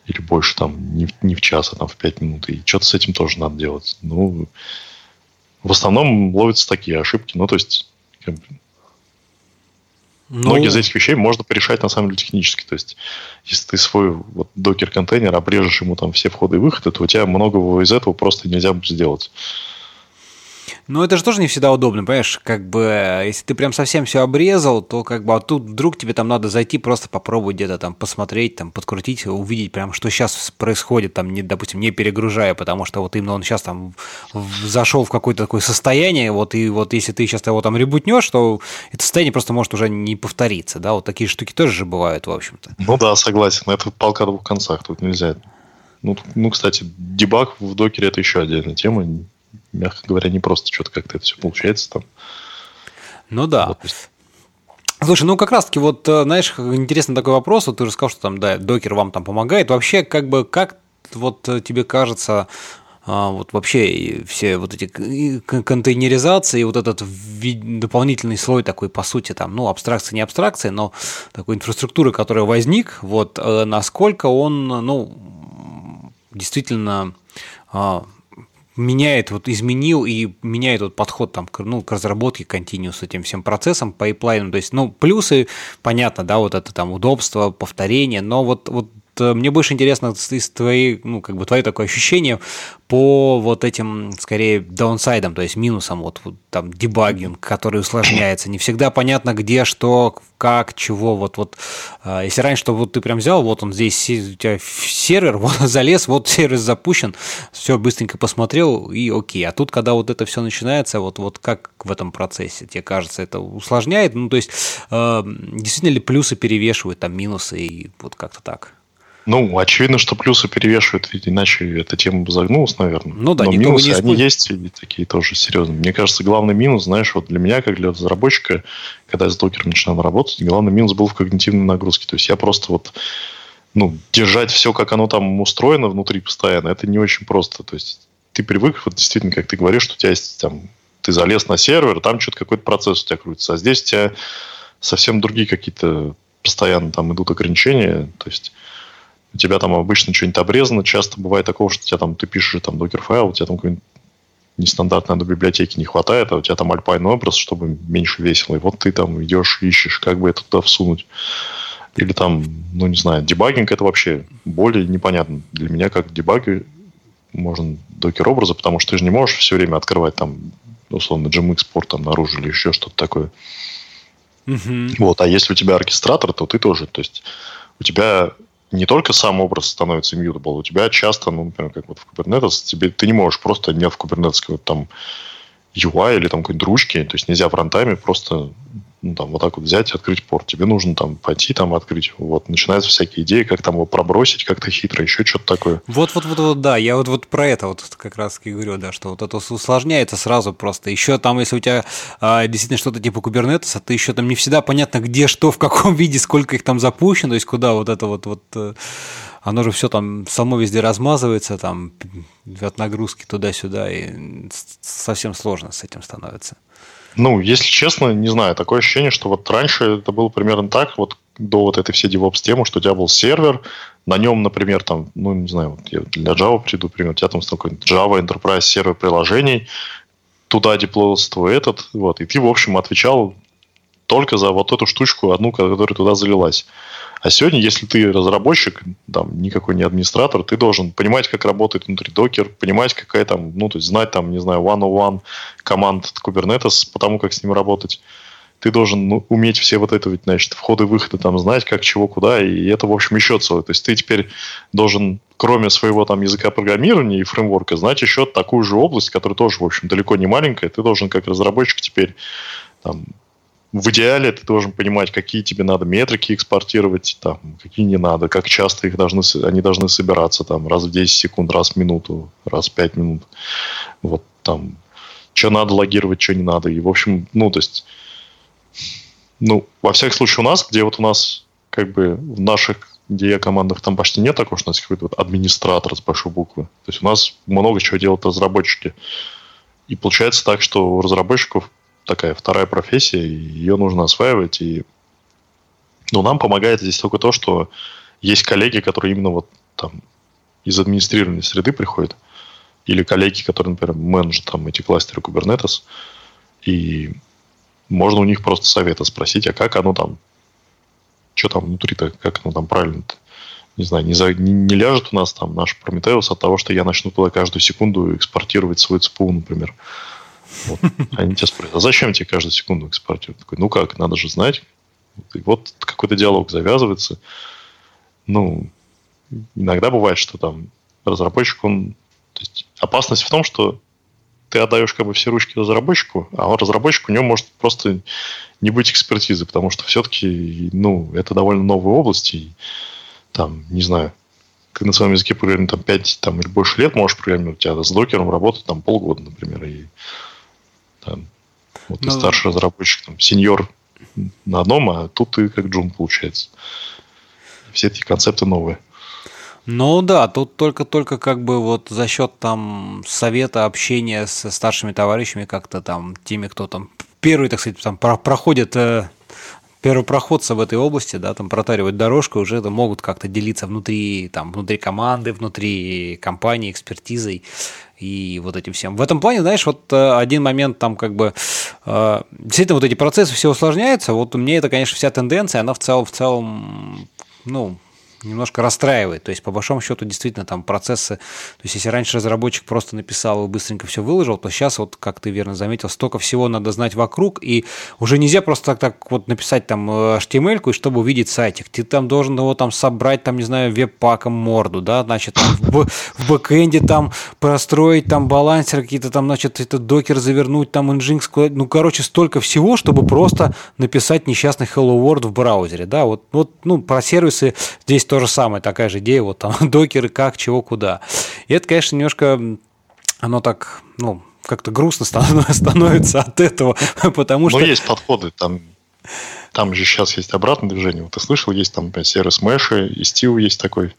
Или больше там, не, не в час, а там в пять минут. И что-то с этим тоже надо делать. Ну, в основном ловятся такие ошибки. Ну, то есть, как бы, ну... Многие из этих вещей можно порешать на самом деле технически. То есть, если ты свой вот, докер-контейнер обрежешь ему там все входы и выходы, то у тебя многого из этого просто нельзя будет сделать. Ну, это же тоже не всегда удобно, понимаешь? Как бы, если ты прям совсем все обрезал, то как бы, а тут вдруг тебе там надо зайти, просто попробовать где-то там посмотреть, там, подкрутить, увидеть прям, что сейчас происходит, там, не, допустим, не перегружая, потому что вот именно он сейчас там зашел в какое-то такое состояние, вот, и вот если ты сейчас его там ребутнешь, то это состояние просто может уже не повториться, да, вот такие штуки тоже же бывают, в общем-то. Ну да, согласен, это палка о двух концах, тут нельзя ну, ну, кстати, дебаг в докере это еще отдельная тема мягко говоря, не просто что-то как-то это все получается там. Ну да. Вот, Слушай, ну как раз-таки вот, э, знаешь, интересный такой вопрос, вот ты же сказал, что там, да, докер вам там помогает. Вообще, как бы, как вот э, тебе кажется, а, вот вообще все вот эти контейнеризации, вот этот дополнительный слой такой, по сути, там, ну, абстракция не абстракция, но такой инфраструктуры, которая возник, вот э, насколько он, ну, действительно меняет, вот изменил и меняет вот подход там, к, ну, к разработке continuous этим всем процессом, пайплайном. То есть, ну, плюсы, понятно, да, вот это там удобство, повторение, но вот, вот мне больше интересно из твоей, ну, как бы твое такое ощущение по вот этим, скорее, даунсайдам, то есть минусам, вот, вот там дебагинг, который усложняется, не всегда понятно, где, что, как, чего, вот, вот, э, если раньше, что вот ты прям взял, вот он здесь, у тебя сервер, вот залез, вот сервис запущен, все быстренько посмотрел и окей, а тут, когда вот это все начинается, вот, вот как в этом процессе, тебе кажется, это усложняет, ну, то есть, э, действительно ли плюсы перевешивают там минусы и вот как-то так? Ну, очевидно, что плюсы перевешивают, ведь иначе эта тема бы загнулась, наверное. Ну да, Но минусы, не они есть и такие тоже серьезные. Мне кажется, главный минус, знаешь, вот для меня, как для разработчика, когда я с докером начинал работать, главный минус был в когнитивной нагрузке. То есть я просто вот ну, держать все, как оно там устроено внутри постоянно, это не очень просто. То есть ты привык, вот действительно, как ты говоришь, что у тебя есть там, ты залез на сервер, там что-то какой-то процесс у тебя крутится, а здесь у тебя совсем другие какие-то постоянно там идут ограничения, то есть у тебя там обычно что-нибудь обрезано, часто бывает такого, что у тебя там, ты пишешь там докер-файл, у тебя там какой-нибудь нестандартной до библиотеки не хватает, а у тебя там альпайный образ, чтобы меньше весело. И вот ты там идешь, ищешь, как бы это туда всунуть. Или там, ну не знаю, дебагинг это вообще более непонятно. Для меня как дебаги можно докер образа, потому что ты же не можешь все время открывать там, условно, GM-экспорт там наружу или еще что-то такое. Uh-huh. Вот, а если у тебя оркестратор, то ты тоже, то есть у тебя не только сам образ становится immutable, у тебя часто, ну, например, как вот в Kubernetes, тебе, ты не можешь просто, нет в вот там UI или там какой-нибудь ручки, то есть нельзя фронтами просто ну, там, вот так вот взять и открыть порт. Тебе нужно там пойти там открыть. Вот, начинаются всякие идеи, как там его пробросить как-то хитро, еще что-то такое. Вот, вот, вот, вот, да, я вот, вот про это вот как раз и говорю, да, что вот это усложняется сразу просто. Еще там, если у тебя а, действительно что-то типа Kubernetes, а ты еще там не всегда понятно, где что, в каком виде, сколько их там запущено, то есть куда вот это вот, вот э, оно же все там само везде размазывается, там от нагрузки туда-сюда, и совсем сложно с этим становится. Ну, если честно, не знаю, такое ощущение, что вот раньше это было примерно так, вот до вот этой всей DevOps темы, что у тебя был сервер, на нем, например, там, ну, не знаю, вот я для Java приду, например, у тебя там такой Java Enterprise сервер приложений, туда деплоился твой этот, вот, и ты, в общем, отвечал только за вот эту штучку, одну, которая туда залилась. А сегодня, если ты разработчик, там, никакой не администратор, ты должен понимать, как работает внутри докер, понимать, какая там, ну, то есть знать там, не знаю, one-on-one команд Kubernetes, потому как с ним работать. Ты должен ну, уметь все вот это, значит, входы-выходы там знать, как, чего, куда, и это, в общем, еще целое. То есть ты теперь должен, кроме своего там языка программирования и фреймворка, знать еще такую же область, которая тоже, в общем, далеко не маленькая. Ты должен, как разработчик, теперь там, в идеале ты должен понимать, какие тебе надо метрики экспортировать, там, какие не надо, как часто их должны, они должны собираться, там, раз в 10 секунд, раз в минуту, раз в 5 минут. Вот там, что надо логировать, что не надо. И, в общем, ну, то есть, ну, во всяком случае у нас, где вот у нас, как бы, в наших где я командах там почти нет такого, что у нас какой-то вот администратор с большой буквы. То есть у нас много чего делают разработчики. И получается так, что у разработчиков такая вторая профессия, ее нужно осваивать. И ну, нам помогает здесь только то, что есть коллеги, которые именно вот там из администрированной среды приходят, или коллеги, которые, например, менеджат там эти кластеры Kubernetes, и можно у них просто совета спросить, а как оно там, что там внутри-то, как оно там правильно -то? не знаю, не, за, не, не ляжет у нас там наш Prometheus от того, что я начну туда каждую секунду экспортировать свой ЦПУ, например. Вот. Они тебя спросят, а зачем тебе каждую секунду экспортировать? Такой, ну как, надо же знать. И вот какой-то диалог завязывается. Ну, иногда бывает, что там разработчик, он... То есть опасность в том, что ты отдаешь как бы все ручки разработчику, а разработчик у него может просто не быть экспертизы, потому что все-таки, ну, это довольно новая область, и там, не знаю, на своем языке программируешь там 5 там, или больше лет можешь программировать, а с докером работать там полгода, например, и там, вот ты ну, старший разработчик, там, сеньор на одном, а тут ты как джун получается. Все эти концепты новые. Ну да, тут только-только как бы вот за счет там совета, общения со старшими товарищами, как-то там теми, кто там первый, так сказать, там проходит э, первопроходцы в этой области, да, там протаривают дорожку, уже это могут как-то делиться внутри, там, внутри команды, внутри компании, экспертизой и вот этим всем. В этом плане, знаешь, вот э, один момент там как бы э, действительно вот эти процессы все усложняются. Вот мне это, конечно, вся тенденция, она в целом, в целом, ну, немножко расстраивает. То есть, по большому счету, действительно, там процессы... То есть, если раньше разработчик просто написал и быстренько все выложил, то сейчас, вот, как ты верно заметил, столько всего надо знать вокруг, и уже нельзя просто так, так вот написать там HTML, и чтобы увидеть сайтик. Ты там должен его там собрать, там, не знаю, веб-паком морду, да, значит, в, в бэкэнде там простроить там балансер какие-то там, значит, это докер завернуть, там, Nginx, ну, короче, столько всего, чтобы просто написать несчастный Hello World в браузере, да, вот, вот ну, про сервисы здесь то же самое, такая же идея, вот там докеры, как, чего, куда. И это, конечно, немножко, оно так, ну, как-то грустно становится от этого, потому что... Но есть подходы, там, там же сейчас есть обратное движение. Вот ты слышал, есть там сервис Mesh, и Steve есть такой.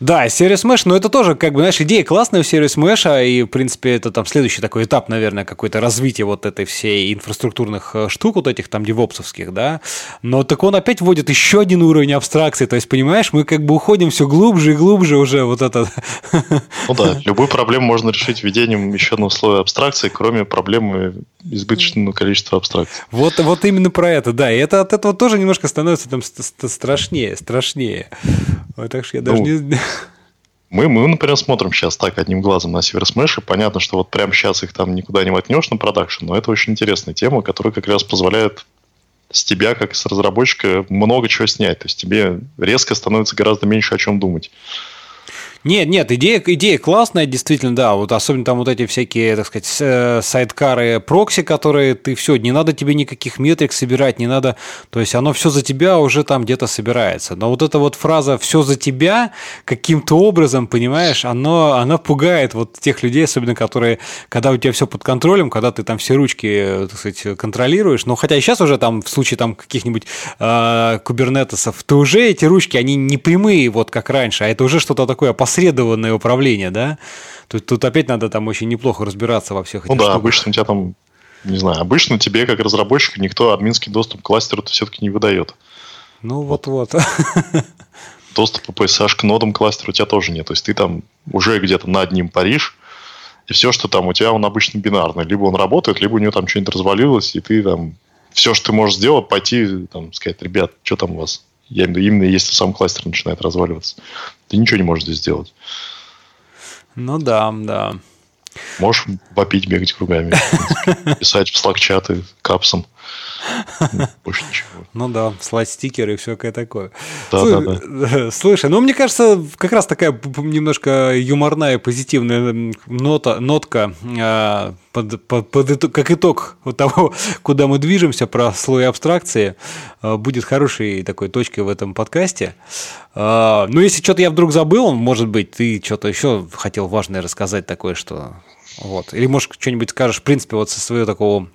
Да, Serious Mesh, но это тоже, как бы, знаешь, идея классная у Serious Mesh, и, в принципе, это там следующий такой этап, наверное, какое-то развитие вот этой всей инфраструктурных э, штук, вот этих там девопсовских, да, но так он опять вводит еще один уровень абстракции, то есть, понимаешь, мы как бы уходим все глубже и глубже уже вот это. Ну да, любую проблему можно решить введением еще одного слоя абстракции, кроме проблемы избыточного количества абстракций. Вот, вот именно про это, да, и это от этого тоже немножко становится там страшнее, страшнее. Вот, так что я даже ну, не... Мы, мы, например, смотрим сейчас так одним глазом на Service Mesh, и понятно, что вот прямо сейчас их там никуда не воткнешь на продакшн, но это очень интересная тема, которая как раз позволяет с тебя, как с разработчика, много чего снять. То есть тебе резко становится гораздо меньше о чем думать. Нет, нет, идея, идея классная, действительно, да. Вот особенно там вот эти всякие, так сказать, э, сайткары прокси, которые ты все, не надо тебе никаких метрик собирать, не надо, то есть оно все за тебя уже там где-то собирается. Но вот эта вот фраза «все за тебя» каким-то образом, понимаешь, оно, она пугает вот тех людей, особенно которые, когда у тебя все под контролем, когда ты там все ручки, так сказать, контролируешь. Но хотя и сейчас уже там в случае там каких-нибудь э, кубернетесов, ты уже эти ручки, они не прямые, вот как раньше, а это уже что-то такое опасное опосредованное управление, да? Тут, тут опять надо там очень неплохо разбираться во всех этих Ну да, штуках. обычно у тебя там, не знаю, обычно тебе, как разработчику, никто админский доступ к кластеру все-таки не выдает. Ну вот-вот. Доступа по SSH к нодам кластера у тебя тоже нет. То есть ты там уже где-то над ним паришь, и все, что там у тебя, он обычно бинарный. Либо он работает, либо у него там что-нибудь развалилось, и ты там все, что ты можешь сделать, пойти, там, сказать, ребят, что там у вас? Я имею в виду, именно если сам кластер начинает разваливаться. Ты ничего не можешь здесь сделать. Ну да, да. Можешь вопить, бегать кругами, писать в слаг-чаты капсом. Больше ничего. Ну да, слать стикеры и всякое такое. Да, Слушай, да, да. Слушай, ну мне кажется, как раз такая немножко юморная, позитивная нота, нотка э, под, под, под итог, как итог вот того, куда мы движемся, про слой абстракции, э, будет хорошей такой точкой в этом подкасте. Э, ну, если что-то я вдруг забыл, может быть, ты что-то еще хотел важное рассказать такое, что вот. Или, может, что-нибудь скажешь, в принципе, вот со своего такого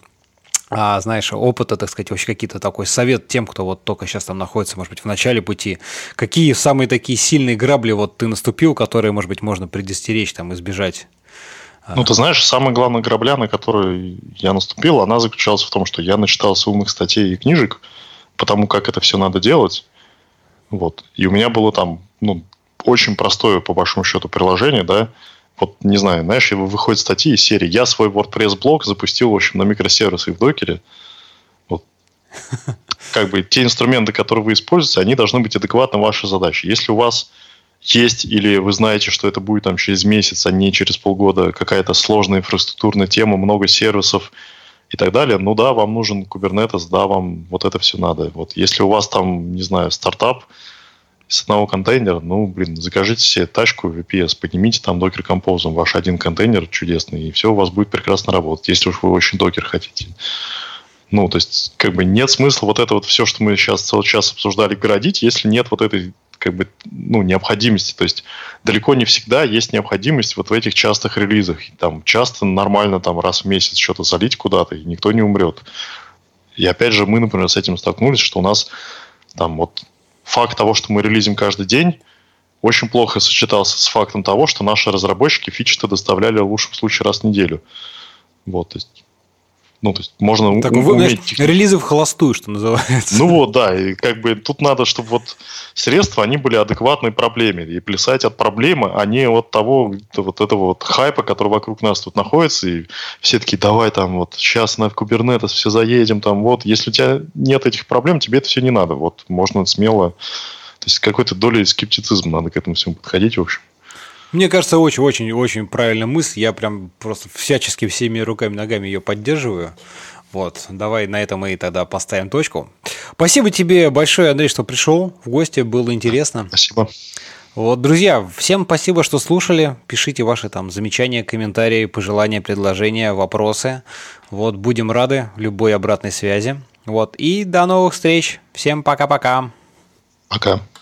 а, знаешь, опыта, так сказать, вообще какие-то такой совет тем, кто вот только сейчас там находится, может быть, в начале пути. Какие самые такие сильные грабли вот ты наступил, которые, может быть, можно предостеречь, там, избежать? Ну, ты знаешь, самая главная грабля, на которую я наступил, она заключалась в том, что я начитался умных статей и книжек по тому, как это все надо делать. Вот. И у меня было там, ну, очень простое, по большому счету, приложение, да, вот не знаю, знаешь, выходят статьи из серии «Я свой WordPress-блог запустил, в общем, на микросервисы в докере». Вот. Как бы те инструменты, которые вы используете, они должны быть адекватны вашей задаче. Если у вас есть или вы знаете, что это будет там через месяц, а не через полгода, какая-то сложная инфраструктурная тема, много сервисов и так далее, ну да, вам нужен Kubernetes, да, вам вот это все надо. Вот если у вас там, не знаю, стартап, с одного контейнера, ну, блин, закажите себе тачку VPS, поднимите там Docker Compose, ваш один контейнер чудесный, и все у вас будет прекрасно работать, если уж вы очень докер хотите. Ну, то есть, как бы нет смысла вот это вот все, что мы сейчас целый час обсуждали, городить, если нет вот этой как бы, ну, необходимости. То есть далеко не всегда есть необходимость вот в этих частых релизах. Там часто нормально там раз в месяц что-то залить куда-то, и никто не умрет. И опять же, мы, например, с этим столкнулись, что у нас там вот факт того, что мы релизим каждый день, очень плохо сочетался с фактом того, что наши разработчики фичи-то доставляли в лучшем случае раз в неделю. Вот, то есть ну, то есть можно так, уметь... Знаешь, релизы в холостую, что называется. Ну вот, да, и как бы тут надо, чтобы вот средства, они были адекватной проблеме, и плясать от проблемы, а не от того, вот этого вот хайпа, который вокруг нас тут находится, и все такие, давай там вот сейчас на Kubernetes все заедем, там вот, если у тебя нет этих проблем, тебе это все не надо, вот, можно смело, то есть какой-то долей скептицизма надо к этому всему подходить, в общем. Мне кажется, очень-очень-очень правильная мысль. Я прям просто всячески всеми руками, ногами ее поддерживаю. Вот, давай на этом мы тогда поставим точку. Спасибо тебе большое, Андрей, что пришел в гости, было интересно. Спасибо. Вот, друзья, всем спасибо, что слушали. Пишите ваши там замечания, комментарии, пожелания, предложения, вопросы. Вот, будем рады любой обратной связи. Вот, и до новых встреч. Всем пока-пока. Пока. -пока. пока.